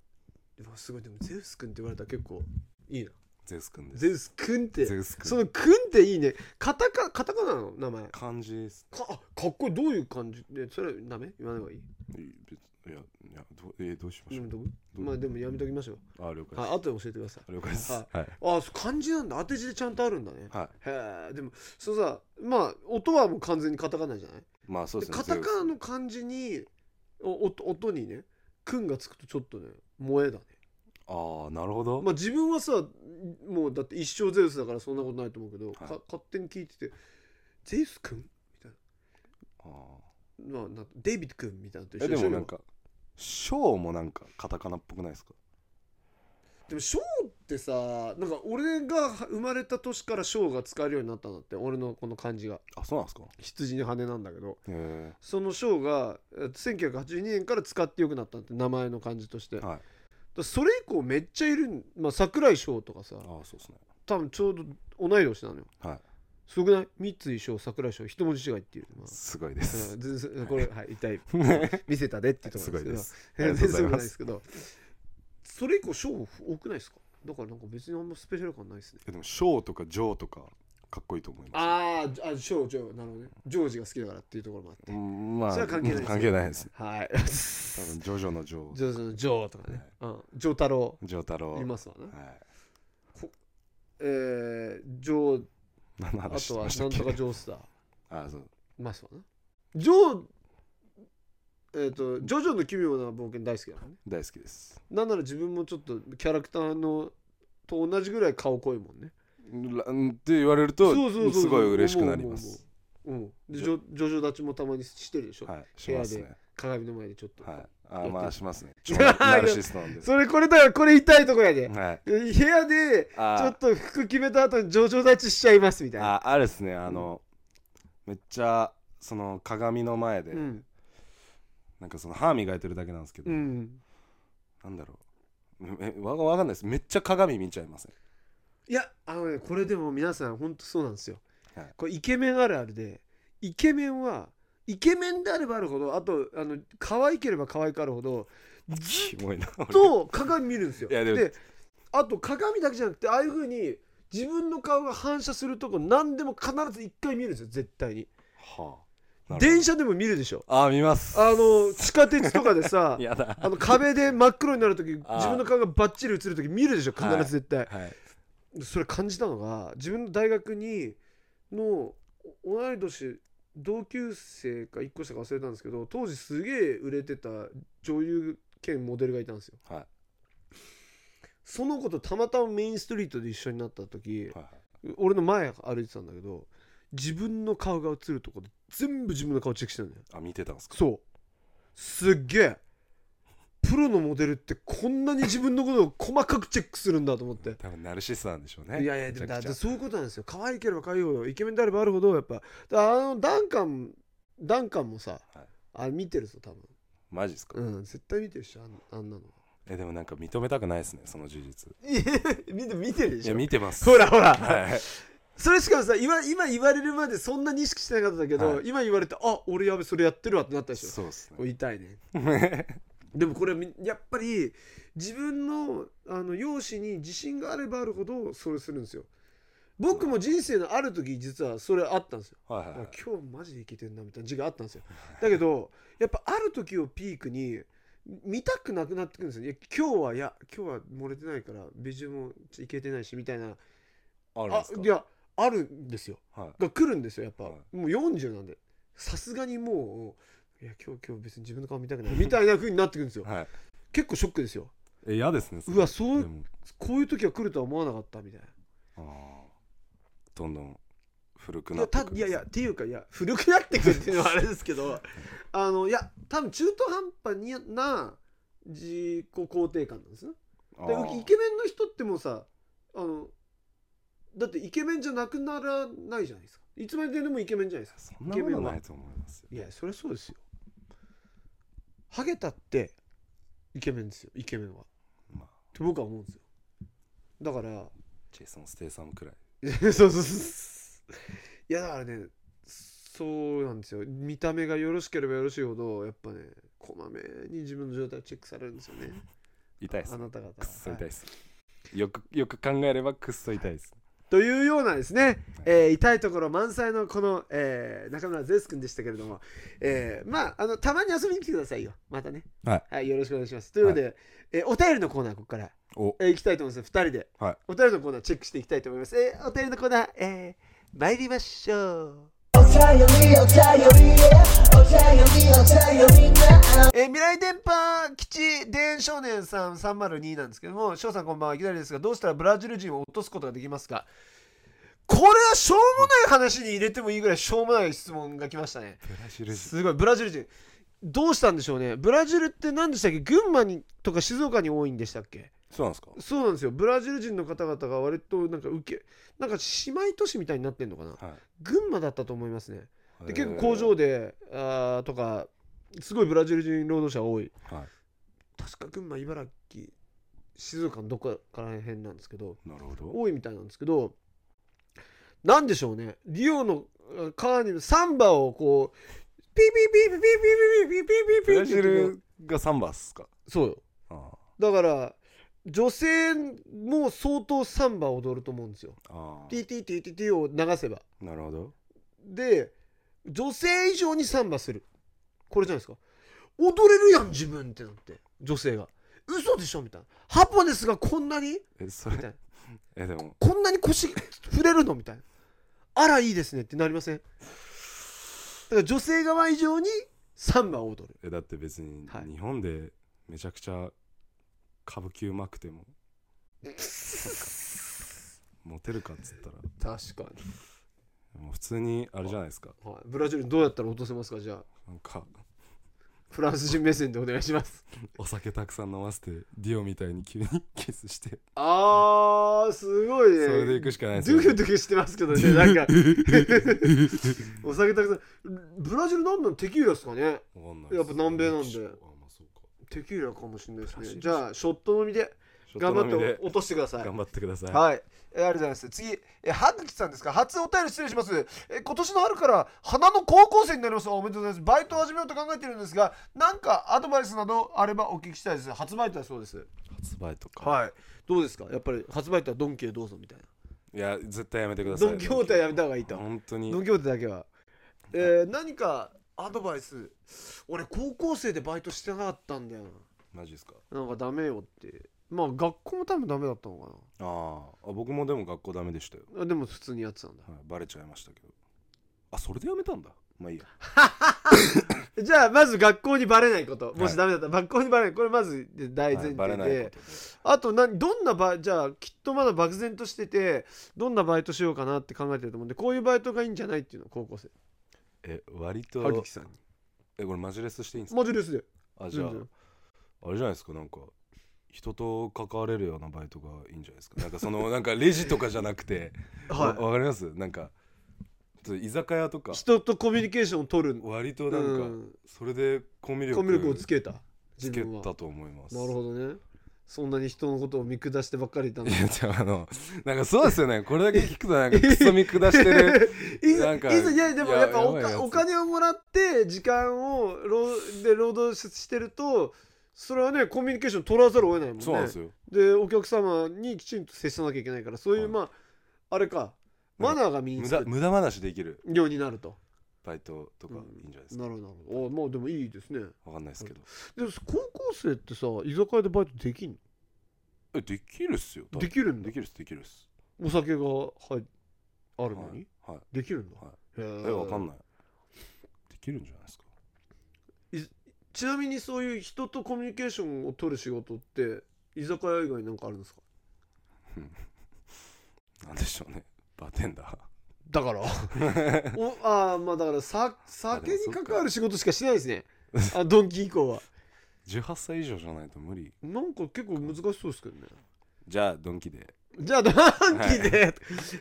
すごいでもゼウス君って言われたら結構いいなゼウス君です。ゼウス君って。ゼウス君その君っていいね。カタカカタカナの？名前。か感じですあかっこいい。どういう感じでそれダメ？言わない方がいい？いい別いやいやどうえーどうしましょめとう？まあでもやめときましょあ了う解はい後で教えてください。了解です。ははい。あそう漢字なんだ。当て字でちゃんとあるんだね。はへえでもそうさまあ音はもう完全にカタカナじゃない？いまあそうですね。カタカナの漢字にお音音にね「くん」がつくとちょっとね萌えだねああなるほど、まあ自分はさもうだって一生ゼウスだからそんなことないと思うけど、はい。か勝手に聞いてて「ゼウスくん?」みたいあな,、まあ、なデイビッドくんみたいなのと一緒でもなんかショーもなんかカタカナっぽくないですか？でもショーってさなんか俺が生まれた年からショーが使えるようになったんだって俺のこの漢字が。あそうなんですか？羊に羽なんだけど。へそのショーがえっと1982年から使ってよくなったって名前の漢字として、えはい。だそれ以降めっちゃいるんまあ桜井翔とかさああそうですね。多分ちょうど同い年なのよ。はい。すごくない？三井翔桜井翔一文字違いっていう、まあすごいです。うん全然これはい痛い。見せたでっていうとこすろです。けど全然すごないですけど。それ以降賞多くないですか？だからなんか別にあんまスペシャル感ないですね。えでもショーとかジョーとかかっこいいと思います。あーあジョージョーなるほどね。ジョージが好きだからっていうところもあって。うんまあそれは関係ないです関係ないです。はい。多分ジョジョのジョジョージのジョーとかね、うん、ジョー太郎。ジョー太郎。いますわな、はい。えー、ジョー何のあ話しとはてましたっけ？なんとかジョースター。あそう。いますわな。ジョーえっ、とジョジョの奇妙な冒険大好きだからね。大好きです。なんなら自分もちょっとキャラクターのと同じぐらい顔濃いもんね。らって言われるとすごい嬉しくなります。思うんでジョジョジョ立ちもたまにしてるでしょ、はい。しますね。鏡の前でちょっと、はい。あまあしますね。それこれだからこれ痛いとこやで、はい。部屋でちょあっと服決めた後にジョジョ立ちしちゃいますみたいな。ああるっすね。あのめっちゃその鏡の前でうん。なんかその歯磨いてるだけなんですけどうん。なんだろう。えわわかんないです。めっちゃ鏡見ちゃいません？いやあのねこれでも皆さん本当そうなんですよ、はい。これイケメンあるあるでイケメンはイケメンであればあるほどあとあの可愛ければ可愛くあるほどずっと鏡見るんですよ。いやであと鏡だけじゃなくてああいう風に自分の顔が反射するとこ何でも必ず一回見るんですよ絶対に。はあ。電車でも見るでしょ。あー見ます。あの地下鉄とかでさ あの壁で真っ黒になる時自分の顔がバッチリ映る時見るでしょ必ず絶対、はいそれ感じたのが自分の大学にのお同い年同級生か1個下か忘れたんですけど当時すげえ売れてた女優兼モデルがいたんですよ。はい。その子とたまたまメインストリートで一緒になった時はい俺の前歩いてたんだけど自分の顔が映るとこで全部自分の顔チェックしてるんだよ。あ見てたんですか？そう。すっげえプロのモデルってこんなに自分のことを細かくチェックするんだと思って。多分ナルシストなんでしょうね。いやいやでもだめちゃくちゃ。そういうことなんですよ。可愛ければ可愛いほどイケメンであればあるほどやっぱあのダンカンダンカンもさ、はい。あれ見てるぞ多分。マジですか？うん絶対見てるしあんなの。えでもなんか認めたくないですねその事実。い や見て見てるでいやしょ見てます。ほらほら、はい。それしかもさ今今言われるまでそんなに意識してなかったけど、はい。今言われてあ俺やべそれやってるわってなったでしょ？そうですこれ痛いねね でもこれみやっぱり自分のあの容姿に自信があればあるほどそれするんですよ。僕も人生のある時実はそれあったんですよ。はいはいはい。あ今日マジでいけてんなみたいな時があったんですよ。だけどやっぱある時をピークに見たくなくなってくるんですよ。いや今日はいや今日は漏れてないからビジュもいけてないしみたいな。ああるんですか？いやあるんですよ。はい。が来るんですよやっぱ、はもう40なんで。さすがにもういや今日今日別に自分の顔見たくない。みたいな風になってくるんですよ。はい。結構ショックですよ。え嫌ですねうわそうこういう時は来るとは思わなかったみたいな。あー。どんどん古くなってくる。たいやいやっていうかいや古くなってくるっていうのはあれですけど あのいや多分中途半端にな自己肯定感なんですね。でイケメンの人ってもうさあのだってイケメンじゃなくならないじゃないですか。いつまででもイケメンじゃないですか。そんなことないと思いますよ。いやそれはそうですよハゲたってイケメンですよ。イケメンは。っまあ。て僕は思うんですよ。だからジェイソン・ステイサムくらい。そうそうそう。いやだからねそうなんですよ。見た目がよろしければよろしいほどやっぱねこまめに自分の状態をチェックされるんですよね。痛いっす。あなた方くっそ痛いはいっす。よくよく考えればくっそ痛いですというようなですね、えー痛いところ満載のこの、えー中村ゼウス君でしたけれども、えーまああのたまに遊びに来てくださいよ。またね。はい。よろしくお願いします。ということで、えーお便りのコーナーここから。お。えー、行きたいと思います。2人で、はい。お便りのコーナーチェックしていきたいと思います、えーお便りのコーナー、えー、参りましょうえー未来電波基地電少年さん302なんですけども翔さんこんばんはいきなりですがどうしたらブラジル人を落とすことができますか？これはしょうもない話に入れてもいいぐらいしょうもない質問が来ましたね。ブラジル人。すごいブラジル人。どうしたんでしょうね。ブラジルって何でしたっけ？群馬にとか静岡に多いんでしたっけ？そうなんですか？そうなんですよ。ブラジル人の方々が割となんか受けなんか姉妹都市みたいになってんのかな？は群馬だったと思いますね。いで結構工場であーとかすごいブラジル人労働者多い。はい。確か群馬茨城静岡のどこから辺なんですけどなるほど。多いみたいなんですけどなんでしょうね。リオのあカーニバルサンバをこうピーピーピーピーピーピーピーピーピーピブラジーピーってルがサンバっすかそうよあだから女性も相当サンバを踊ると思うんですよ。ああティーティーティーティーティーを流せば。あなるほど。で女性以上にサンバする。これじゃないですか。踊れるやん自分ってなって。女性が。嘘でしょみたいな。ハポネスがこんなに？えそれみたいな。えでも。こんなに腰触れるのみたいな。あらいいですねってなりません？だから女性側以上にサンバを踊る。えだって別にはい。日本でめちゃくちゃ歌舞伎うまくても。モテるかっつったら。確かに、もう普通にあれじゃないですか。はい、ブラジルにどうやったら落とせますか？じゃあ。なんか。フランス人目線でお願いします。お酒たくさん飲ませてディオみたいに急に キスして。あーすごいね。それで行くしかないですドゥドゥフしてますけどねなんか。お酒たくさん。ブラジルなんなん？テキーラですかね？わかんないやっぱ南米なんでテキーラかもしれないですねじゃあショット飲みで頑張って落としてください頑張ってくださいはい、えーありがとうございます。次、えー、はぐきさんですか？初お便り失礼します。えー今年の春から花の高校生になります。おめでとうございます。バイトを始めようと考えているんですが、なんかアドバイスなどあればお聞きしたいです。初バイトだそうです。発売とかはい。どうですか？やっぱり初バイトはドンキへどうぞみたいいや絶対やめてくな。ださいドンキホーテはやめた方がいいと。本当にドンキホーテだけは。えー何かアドバイス。俺高校生でバイトしてなかったんだよマジですか？な。なんかダメよって。まあ学校も多分ダメだったのかあー。あ僕もでも学校ダメでしたよ、な。あでも普通にやってたんだ。はい、バレちゃいましたけど。あそれでやめたんだ？まあいいや。じゃあまず学校にバレないこと。もはいしダメだったら学校にバレない。これまず大前はい。バレ提でないことであと何どんなバイじゃあきっとまだ漠然としててどんなバイトしようかなって考えてると思うんでこういうバイトがいいんじゃないっていうの高校生え割とはるきさんに。えこれマジレスしていいんですか？マジですで。あじゃああれじゃないですかなんか人と関われるようなバイトがいいんじゃないですか？なんかそのなんかレジとかじゃなくて。わはわかります？なんかちょっと居酒屋とか。い人とコミュニケーションを取る。割となんかうん。それでコミュコミュ力を力つけた。つけたと思います。なるほどねそんなに人のことを見下してばっかりいたの？いやじゃああのなんかそうですよね。これだけ聞くとなんかクソ見下してる。いざなんかいやでもやっぱおかお金をもらって時間を労で労働してるとそれはねコミュニケーション取らざるを得ないもんね。そうなんですよ。でお客様にきちんと接さなきゃいけないからそういう、はい。まああれか。マナーが身に無つく。駄無駄話できる。ようになるとバイトとかいいんじゃないですか、なるほどなるほど。あまあでもいいですね。わかんないですけど。でも高校生ってさ居酒屋でバイトできんえできるっすよ。多の分。できるんだ。できるっすできるっす。お酒が入あるのに、はい、はい。できるんだ、はい。へえわかんいない。できるんじゃないですか？ちなみにそういう人とコミュニケーションを取る仕事って居酒屋以外になんかあるんですか？なんでしょうね。バーテンダーだから。おあーまあだからさ酒に関わる仕事しかしないですね。あドンキ以降は。18歳以上じゃないと無理。なんか結構難しそうですけどね。じゃあドンキで。じゃあドンキで、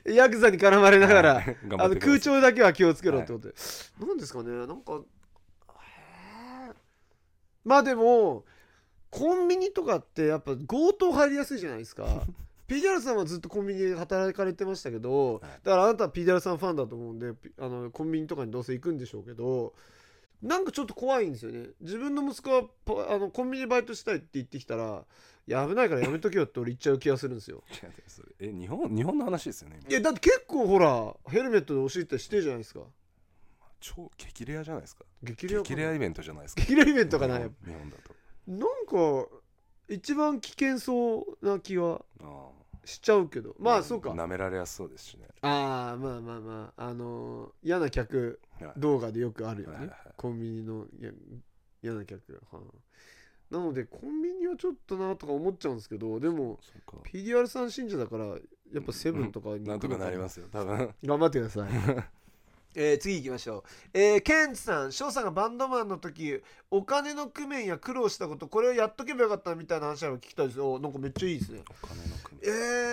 ヤクザに絡まれながら、はい。あの空調だけは気をつけろってことで、なんですかね。なんかまあでもコンビニとかってやっぱ強盗入りやすいじゃないですか PDR さんはずっとコンビニで働かれてましたけど、はい。だからあなたは PDR さんファンだと思うんでピあのコンビニとかにどうせ行くんでしょうけどなんかちょっと怖いんですよね。自分の息子はパあのコンビニでバイトしたいって言ってきたらいや危ないからやめとけよって俺言っちゃう気がするんですよ。え日本日本の話ですよね。今いやだって結構ほらヘルメットで押し入ったりしてるじゃないですか。超激レアじゃないですか。激レア激レアイベントじゃないですか。激レアイベントかな日やっ本だと。ぱなんか一番危険そうな気はあしちゃうけど。あまあそうか。舐められやすそうですしね。ああまあまあまあ。あのー嫌な客はい。動画でよくあるよね、はいはいはい。コンビニのや嫌な客、はあ。なのでコンビニはちょっとなとか思っちゃうんですけどでもそうか。PDR さん信者だからやっぱセブンとかになんとかなりますすよ多分。頑張ってください えー次行きましょう、えーケンツさん翔さんがバンドマンの時お金の工面や苦労したことこれをやっとけばよかったみたいな話を聞きたいです。よなんかめっちゃいいですね。お金の組え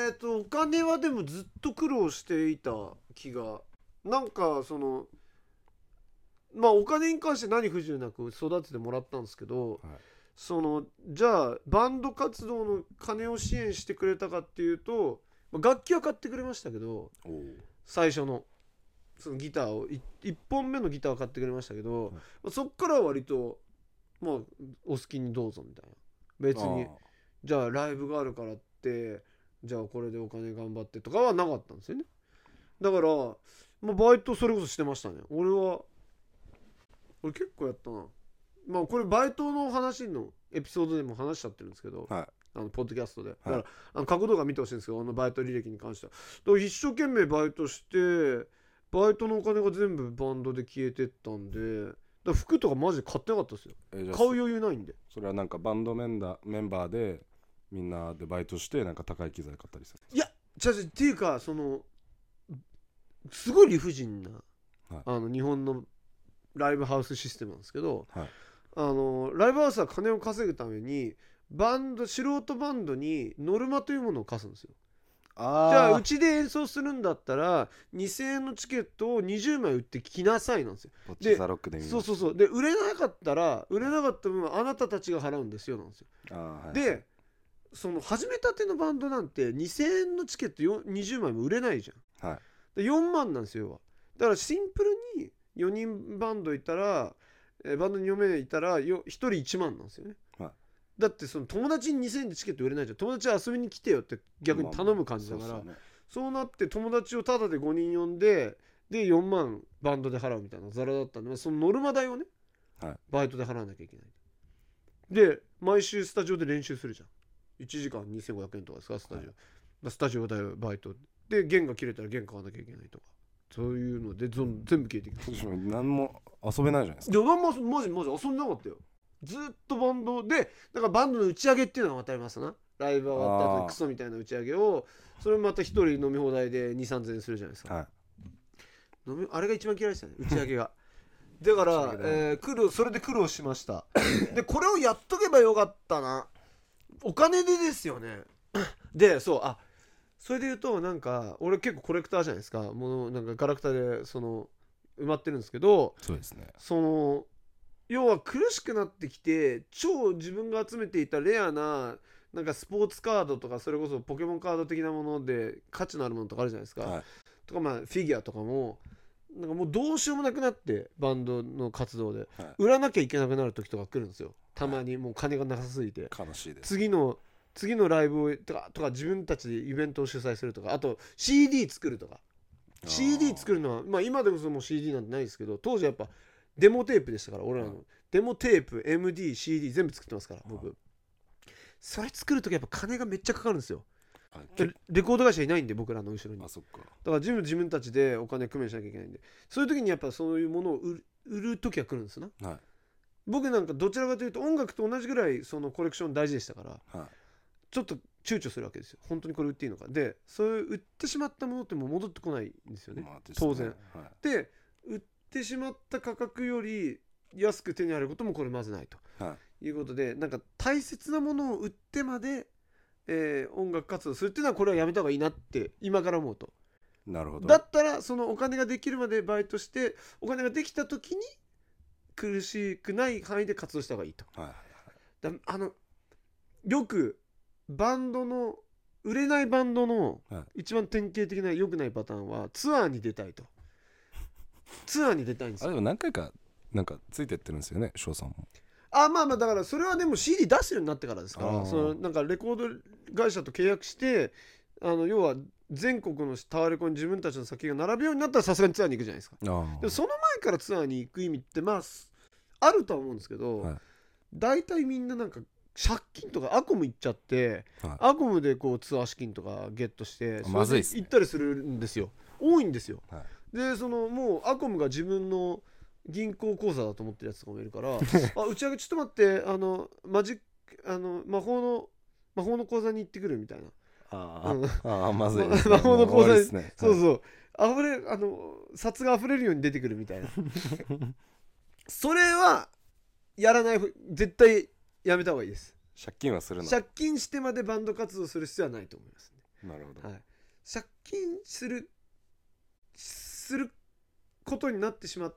ーとお金はでもずっと苦労していた気が。なんかそのまあお金に関して何不自由なく育ててもらったんですけど、はい。そのじゃあバンド活動の金を支援してくれたかっていうとまあ楽器は買ってくれましたけどおお最初のそのギターを1本目のギターを買ってくれましたけど、はいまあそっからは割とまあお好きにどうぞみたいな。別にじゃあライブがあるからってじゃあこれでお金頑張ってとかはなかったんですよね。だから、まあ、バイトそれこそしてましたね。俺は俺結構やったな。まあこれバイトの話のエピソードでも話しちゃってるんですけど、はい。あのポッドキャストで。だから、あの過去動画見てほしいんですけどあのバイト履歴に関しては。一生懸命バイトしてバイトのお金が全部バンドで消えてったんで服とかマジで買ってなかったですよ。えじゃあ買う余裕ないんで。それはなんかバンドメンダメンバーでみんなでバイトしてなんか高い機材買ったりする。いや違う違うっていうかそのすごい理不尽な、はい。あの日本のライブハウスシステムなんですけどはい。あのライブハウスは金を稼ぐためにバンド素人バンドにノルマというものを課すんですよあじゃあうちで演奏するんだったら2000円のチケットを20枚売ってきなさいなんですよ。ポッチザロックでそうそうそう。で売れなかったら売れなかった分はあなたたちが払うんですよなんですよ。はいでその始めたてのバンドなんて2000円のチケットよ20枚も売れないじゃん。はい。で4万なんですよだからシンプルに4人バンドいたら、えーバンドに4名いたらよ1人1万なんですよね、はいだってその友達に2000円でチケット売れないじゃん。友達遊びに来てよって逆に頼む感じだから、まあまあそうそうなって友達をタダで5人呼んでで4万バンドで払うみたいなザラだったんでまあそのノルマ代をね、はい。バイトで払わなきゃいけない。で毎週スタジオで練習するじゃん。1時間2500円とかですかスタジオ、スタジオ代バイト。で弦が切れたら弦買わなきゃいけないとか。そういうので全部消えてきた。何も遊べないじゃないですか。いやなんもマジマジ遊んでなかったよずっとバンドでだからバンドの打ち上げっていうのがまたありますな。ライブ終わった後にクソみたいな打ち上げをそれまた一人飲み放題で2 3 0 0円するじゃないですか、はい。飲みあれが一番嫌いでしたね打ち上げが。だ。からえー苦労それで苦労しました。でこれをやっとけばよかったな。お金でですよね。でそうあそれで言うとなんか俺結構コレクターじゃないですか。もうなんかガラクタでその埋まってるんですけどそうですね。その要は苦しくなってきて超自分が集めていたレアななんかスポーツカードとかそれこそポケモンカード的なもので価値のあるものとかあるじゃないですか、はい。とかまあフィギュアとかもなんかもうどうしようもなくなってバンドの活動で。はい。売らなきゃいけなくなる時とか来るんですよ。たまにもう金がなさすぎて。悲しいです。次の次のライブをとかとか自分たちでイベントを主催するとか。あと CD 作るとか。CD 作るのはまあ今でこそもう CD なんてないですけど当時はやっぱデモテープでしたから俺らの、はい。デモテープ MDCD 全部作ってますから僕、はい。それ作る時やっぱ金がめっちゃかかるんですよ。レコード会社いないんで僕らの後ろに。だか。から自分自分たちでお金工面しなきゃいけないんで。そういう時にやっぱそういうものを売る売る時は来るんですな。はい。僕なんかどちらかというと音楽と同じぐらいそのコレクション大事でしたからはい。ちょっと躊躇するわけですよ。本当にこれ売っていいのか。でそういう売ってしまったものってもう戻ってこないんですよね、まあね。当然。はい。で売ってしまった価格より安く手に入ることもこれまずないと。はい。いうことでなんか大切なものを売ってまで、えー音楽活動するっていうのはこれはやめた方がいいなって今から思うと。なるほど。だったらそのお金ができるまでバイトしてお金ができた時に苦しくない範囲で活動した方がいいと。はいだあのよくバンドの売れないバンドのは一番典型的な良くないパターンはツアーに出たいとツアーに出たいんですよ。あでも何回かなんかついてってるんですよね翔さんも。あまあまあだからそれはでも CD 出すようになってからですかあー。らそのなんかレコード会社と契約してあの要は全国のタワレコに自分たちの先が並ぶようになったらさすがにツアーに行くじゃないですか。あでもその前からツアーに行く意味ってまあすあるとは思うんですけど、はい。大体みんななんか借金とかアコム行っちゃって、はい。アコムでこうツアー資金とかゲットしてあまずいっすね。それで行ったりするんですよ。多いんですよ。はでそのもうアコムが自分の銀行口座だと思ってるやつとかもいるから あ打ち上げちょっと待ってあのマジックあの魔法の魔法の口座に行ってくるみたいな。あうん。ああまずい。ま 魔法の講座もう終わりですね。そうそう。溢れあの札が溢れるように出てくるみたいな。それはやらないふ絶対やめた方がいいです。借金はするの？借金してまでバンド活動する必要はないと思いますね、なるほど。はい、借金するすることになってしまっ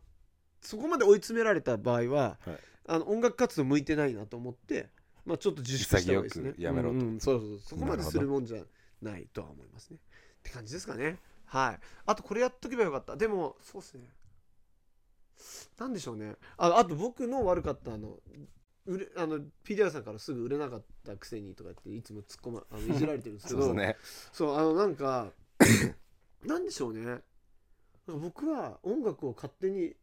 そこまで追い詰められた場合は、はい。あの音楽活動向いてないなと思って、まあ、ちょっと自粛した方がいいですね。やめろと。うんうん。そうそうそこまでするもんじゃないとは思いますね。って感じですかね。はい。あとこれやっとけばよかった。でもそうっすね。なんでしょうね。ああと僕の悪かったあの売れあの PDR さんからすぐ売れなかったくせにとかっていつも突っ込まあのいじられてるんですけど。そうね。そうあのなんか なんでしょうね僕は音楽を勝手に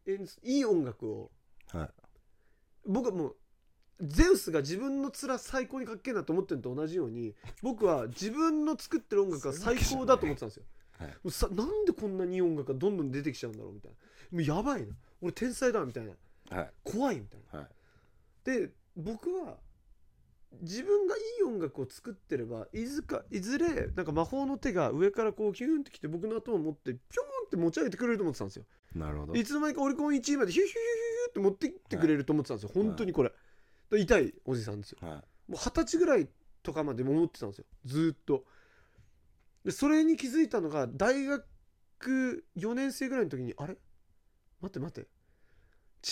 いい音楽を。はい。僕はもうゼウスが自分の面最高にかっけえなと思ってるのと同じように僕は自分の作ってる音楽が最高だと思ってたんですよ。はい。もうさなんでこんなにいい音楽がどんどん出てきちゃうんだろうみたいな。もうやばいな。俺天才だみたいな。はい。怖いみたいな。はい。で僕は自分がいい音楽を作ってればいずかいずれなんか魔法の手が上からこうキューンってきて僕の頭を持ってピョーンって持ち上げてくれると思ってたんですよ。なるほど。いつの間にかオリコン1位までヒューヒューヒューヒューって持ってきてくれると思ってたんですよ、本当にこれ。で痛いおじさんですよ。はい。もう二十歳ぐらいとかまで思ってたんですよ。ずーっと。でそれに気づいたのが大学4年生ぐらいの時にあれ？待って待って。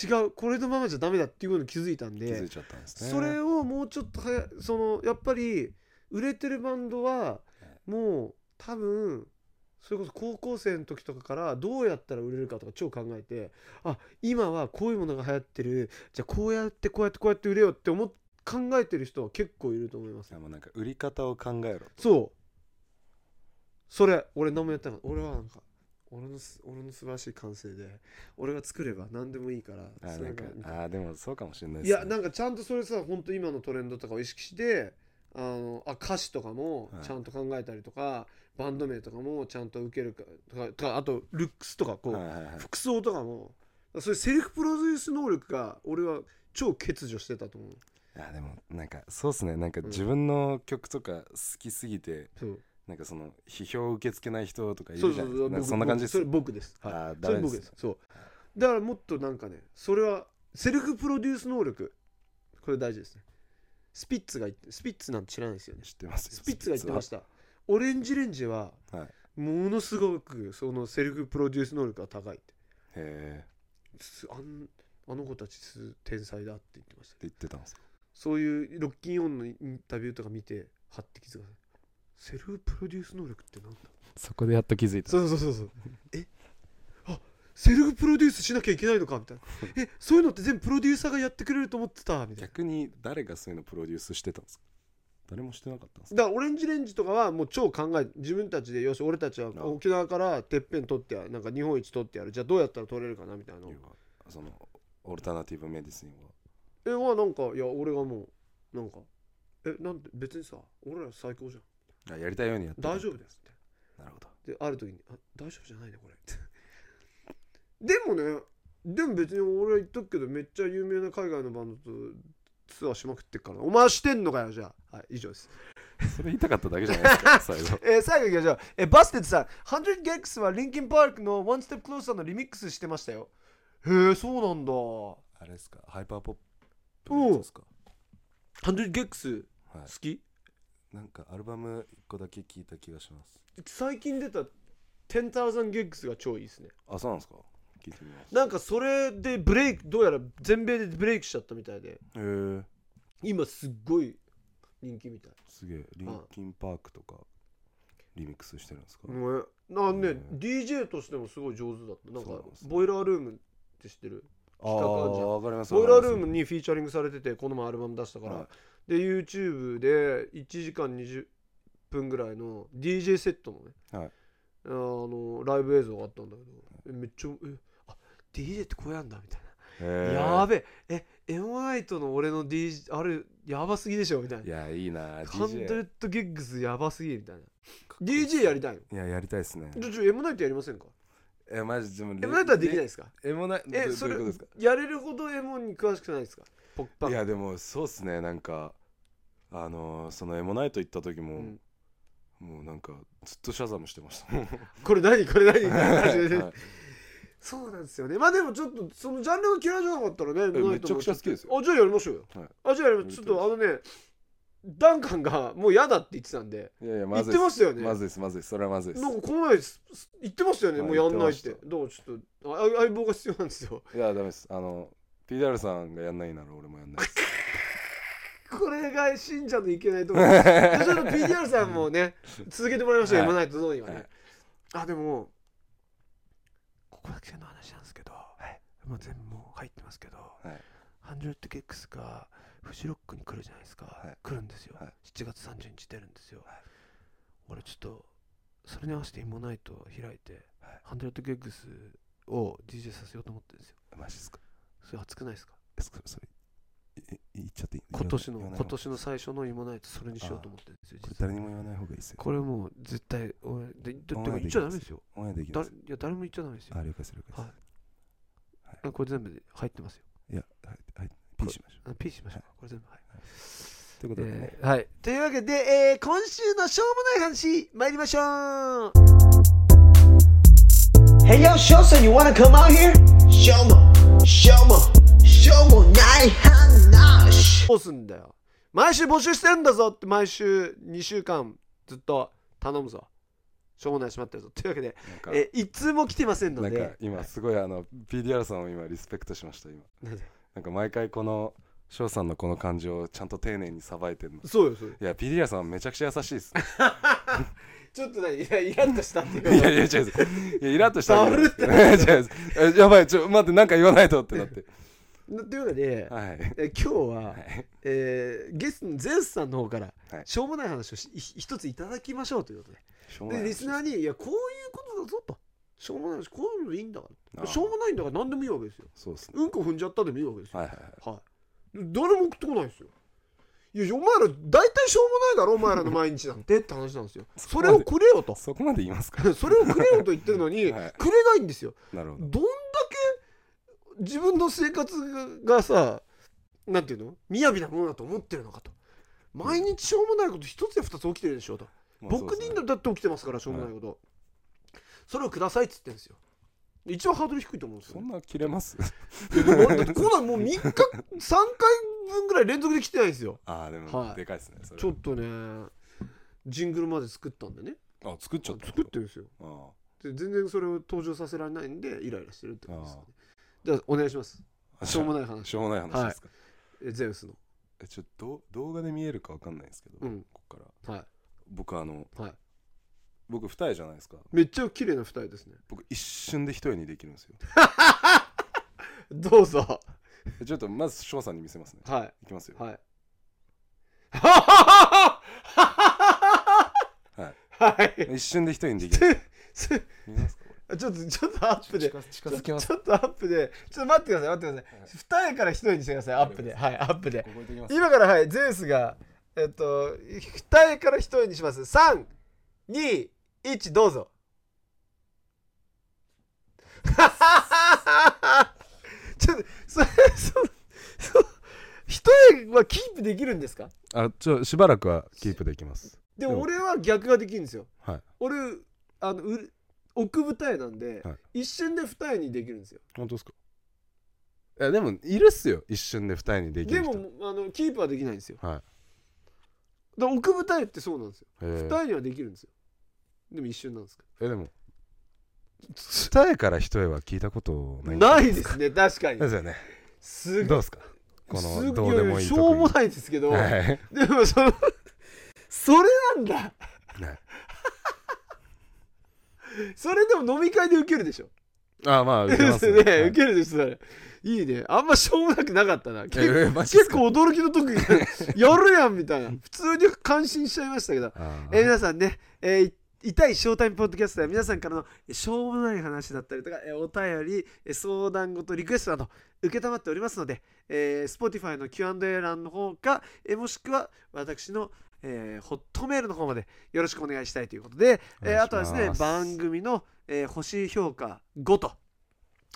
違う。これのままじゃダメだっていうことに気づいたんでそれをもうちょっと早そのやっぱり売れてるバンドはもう多分それこそ高校生の時とかからどうやったら売れるかとか超考えてあ今はこういうものが流行ってる。じゃあこうやってこうやってこうやって売れようって思っ考えてる人は結構いると思います。いやもうなんか売り方を考えろと。そう。それ俺何もやった俺はなんか俺のす俺の素晴らしい感性で俺が作れば何でもいいからあなんかがあでもそうかもしれないいやなんかちゃんとそれさ本当今のトレンドとかを意識してあのあ歌詞とかもはい。ちゃんと考えたりとか、バンド名とかもちゃんと受けるかとかとかあとルックスとかこう、はいはいはい。服装とかも。そういうセルフプロデュース能力が俺は超欠如してたと思う。いやでもなんかそうっすね。なんかん。自分の曲とか好きすぎてそう。なんかその批評を受け付けない人とかいそうるじゃそうないですか。なんかそんな感じです僕それ僕です、はい、あーそれダメです僕です。そう。だからもっとなんかねそれはセルフプロデュース能力。これ大事ですね。スピッツが言ってスピッツなんて知らないですよね。知ってますよ。スピッツが言ってましたオレンジレンジはたはい。ものすごくそのセルフプロデュース能力が高いって。へえ。すあの子たちす天才だって言ってましたって言ってたんですか？そういうロッキンオンのインタビューとか見てはって気づかセルフプロデュース能力ってなんだ？そこでやっと気づいた。そうそうそうそう。え？あセルフプロデュースしなきゃいけないのかみたいな。えそういうのって全部プロデューサーがやってくれると思ってたみたいな。逆に誰がそういうのプロデュースしてたんですか？誰もしてなかったんですかだからオレンジレンジとかはもう超考え自分たちでよし俺たちはあ。沖縄からてっぺん取ってやなんか日本一取ってやる。じゃあどうやったら取れるかなみたいなそのオルタナティブメディシンは。えはなんかいや俺がもうなんかえなんて別にさ俺ら最高じゃん。あやりたいようにやってた大丈夫ですって。なるほど。である時に「あ大丈夫じゃないねこれ」ってでもねでも別に俺は言っとくけどめっちゃ有名な海外のバンドとツアーしまくってっから。なお前はしてんのかよじゃあ。はい以上です。それ言いたかっただけじゃないですか 最後。えー最後いきましょう。えーバステッドさん、100 Gex はリンキンパークの One Step Closer のリミックスしてましたよ。へえ、そうなんだ。あれですかハイパーポップのやつですか？100 gecs 好はい。き？なんかアルバム一個だけ聞いた気がします。最近出た10,000 Gex が超いいですね。あそうなんですか？聞いてみます。なんかそれでブレイク、どうやら全米でブレイクしちゃったみたいで、へえ今すっごい人気みたい。すげえ。リンキンパークとかリミックスしてるんですか、ね、なんね、うん DJ としてもすごい上手だった。なんかボイラールームって知ってる？ボイラールームにフィーチャリングされててこの前アルバム出したから、はい。で YouTube で1時間20分ぐらいの DJ セットのね、はい。あのライブ映像があったんだけど。えめっちゃえあ DJ ってこうやんだみたいな、やべえ。え M.I. との俺の DJ あれやばすぎでしょみたいいなやいいなハンドレッドギッグスやばすぎみたいな。DJ やりたいの？いややりたいですね。ちょちょ M ナイトやりませんか？えマジでも M ナイトはできないですか？えもないどえそれやれるほど M に詳しくないですか？ポップパンいやでもそうっすね。なんかあのーそのエモナイト行った時も、うん。もうなんかずっとシャザムしてました。これ何？これ何？はいそうなんですよね。まあでもちょっとそのジャンルが嫌いじゃなかったらねえめちゃくちゃ好きですよ。あじゃあやりましょうよ、はい。あじゃあやりましょう。ちょっとあのねダンカンがもう嫌だって言ってたんで。いやいやまずいってましたよね。まずいですまずいです。それはまずいです。なんかこの前すす言ってましたよね。はいもうやんないって。言ってまどうちょっとああ相棒が必要なんですよ。いやダメです。あの PDR さんがやんないなら俺もやんないです。これが信者のいけないところ。PDR さんもね続けてもらいましょう、はい。今ないとどうにはね、はい。あでもここだけの話なんですけど、もう全部もう入ってますけど、はい。ハンドレッドケックスがフジロックに来るじゃないですか、はい。来るんですよ、はい。7月30日出るんですよ、はい。俺ちょっとそれに合わせてイモナイトを開いて、はい。ハンドレッドケックスを DJ させようと思ってるんですよ。マジっすか？それ熱くないですか？えそそれえ言っちゃっていい今年の今年の最初のイモナイトそれにしようと思ってるんですよこれ誰にも言わない方がいいですよ。これもう絶対俺でだってオンエア言っちゃダメですよ。オンエアできます。だいや誰も言っちゃダメですよ。あ了解です了解です、はい。あこれ全部で入ってますよ。い、やはいはい P しましょあ P しましょう、これ全部はい。うということでね、えーはい。というわけで、えー今週のしょうもない話、参りましょう。Hey yo, Shosan, you wanna come out here? Show mo, show mo, show mo, nai hanash. どうすんだよ。毎週募集してんだぞって、毎週2週間ずっと頼むぞ。しょうもないしまってるぞ。というわけで、えー、一通も来てませんのなんかで、今すごいあの PDR さんを今リスペクトしました今。なんか毎回この翔さんのこの感じをちゃんと丁寧にさばいてるの。いそうよ、そうよ。や PDR さんめちゃくちゃ優しいですね。ちょっとね、いや、イラッとしたっていういやいや違ういやイラッとした やばいちょ待ってなんか言わないとってなってというわけで、はい。え今日は、はい。えーゲストのゼウスさんの方から、はい。しょうもない話を一ついただきましょうということで。でリスナーに「いやこういうことだぞ」と「しょうもないしこういうのでいいんだから。しょうもないんだから何でもいいわけですよ。そうですね。うんこ踏んじゃったでもいいわけですよ。はいはいはい。はい。誰も送ってこないですよ。いやお前ら大体しょうもないだろお前らの毎日なんてって話なんですよ。それをくれよと。そこまで言いますか？それをくれよと言ってるのに、はい。くれないんですよ。なるほど。どん自分の生活がさなんていうの？雅なものだと思ってるのかと。毎日しょうもないこと一つや二つ起きてるでしょと。僕にだって起きてますからしょうもないこと、それをくださいっつってんですよ。一番ハードル低いと思うんですよそんな切れます？いやでもだってこんなんもう3日3回分ぐらい連続で来てないんですよ。ああでもはい。でかいですねちょっとねジングルまで作ったんでね。あ作っちゃった作ってるんですよ。あで全然それを登場させられないんでイライラしてるってことですよねあじゃあお願いします。あしょうもない話。しょうもない話ですか。えゼウスの。えちょっと動画で見えるかわかんないですけどうん。ここから。はい。僕あのはい。僕二重じゃないですか。めっちゃ綺麗な二人ですね。僕一瞬で一重にできるんですよ。どうぞ。えちょっとまず翔さんに見せますね。はい。いきますよ。はい。はははははい。一瞬で一人にできる。す見ますか？ちょっとちょっとアップで。ちょづきます。ちょっとアップで。ちょっと待ってください待ってください、二重から一重にしてくださいアップで。はいアップで。今からはいゼウスがえっと二重から一重にします。321どうぞ。ちょっとそれそそ一重はキープできるんですか？あちょしばらくはキープできます。でも俺は逆ができるんですよ。はい。俺あのう奥二重なんで、は一瞬で二重にできるんですよ。本当ですか？いやでもいるっすよ。一瞬で二重にできでる人。もあのキープはできないんですよ。はい。だ奥二重ってそうなんですよ。え。ー二重にはできるんですよ。でも一瞬なんですかえでも二重から一重は聞いたことないんないですね。確かに。ですよね。すどうですか？こすのどうでもいいしょうもないですけど、はい。でもそのそれなんだ。ね それでも飲み会で受けるでしょ？あまあ 受けでますすね、ねはい。受けるですそれ。いいね。あんましょうもなくなかったな。結構えー結構驚きの特技。やるやんみたいな。普通に感心しちゃいましたけど。あえー皆さんね、えーい痛いショータイムポッドキャストでは皆さんからのえーしょうもない話だったりとか、えーお便り、えー相談事、リクエストなど受けたまっておりますので、えー、Spotify の Q&A 欄の方か、えーもしくは私の、えーホットメールの方までよろしくお願いしたいということで、えーあとはですね、番組の、えー星評価5と、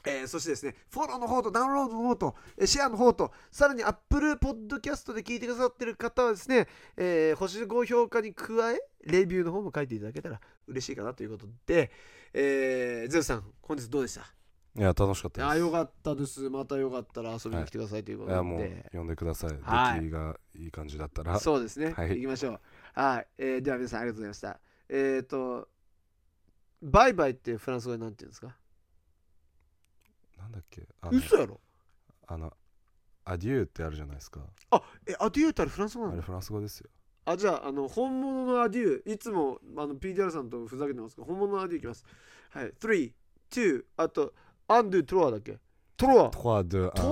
えーそしてですね、フォローの方とダウンロードの方と、えーシェアの方と、さらに Apple Podcast で聞いてくださってる方はですね、えー星5評価に加え、レビューの方も書いていただけたら嬉しいかなということで、えーゼウスさん、本日どうでした？いや楽しかったです。いやよかったです。またよかったら遊びに来てくださいということで。いやもう呼んでください。はい。出来がいい感じだったら。そうですね。はい。行きましょう。はい、えーでは皆さんありがとうございました。えっ、と、バイバイってフランス語でなんて言うんですか？なんだっけ？あの嘘やろ？あのアデューってあるじゃないですか。あ、え、アデューってあれフランス語なの？あれフランス語ですよ。あ、じゃあ、あの、本物のアデュー、いつもあの PDR さんとふざけてますけど、本物のアデューいきます。はい、3、2、あと、アンドゥトロワだっけトロワ。トワ・ドゥ・ト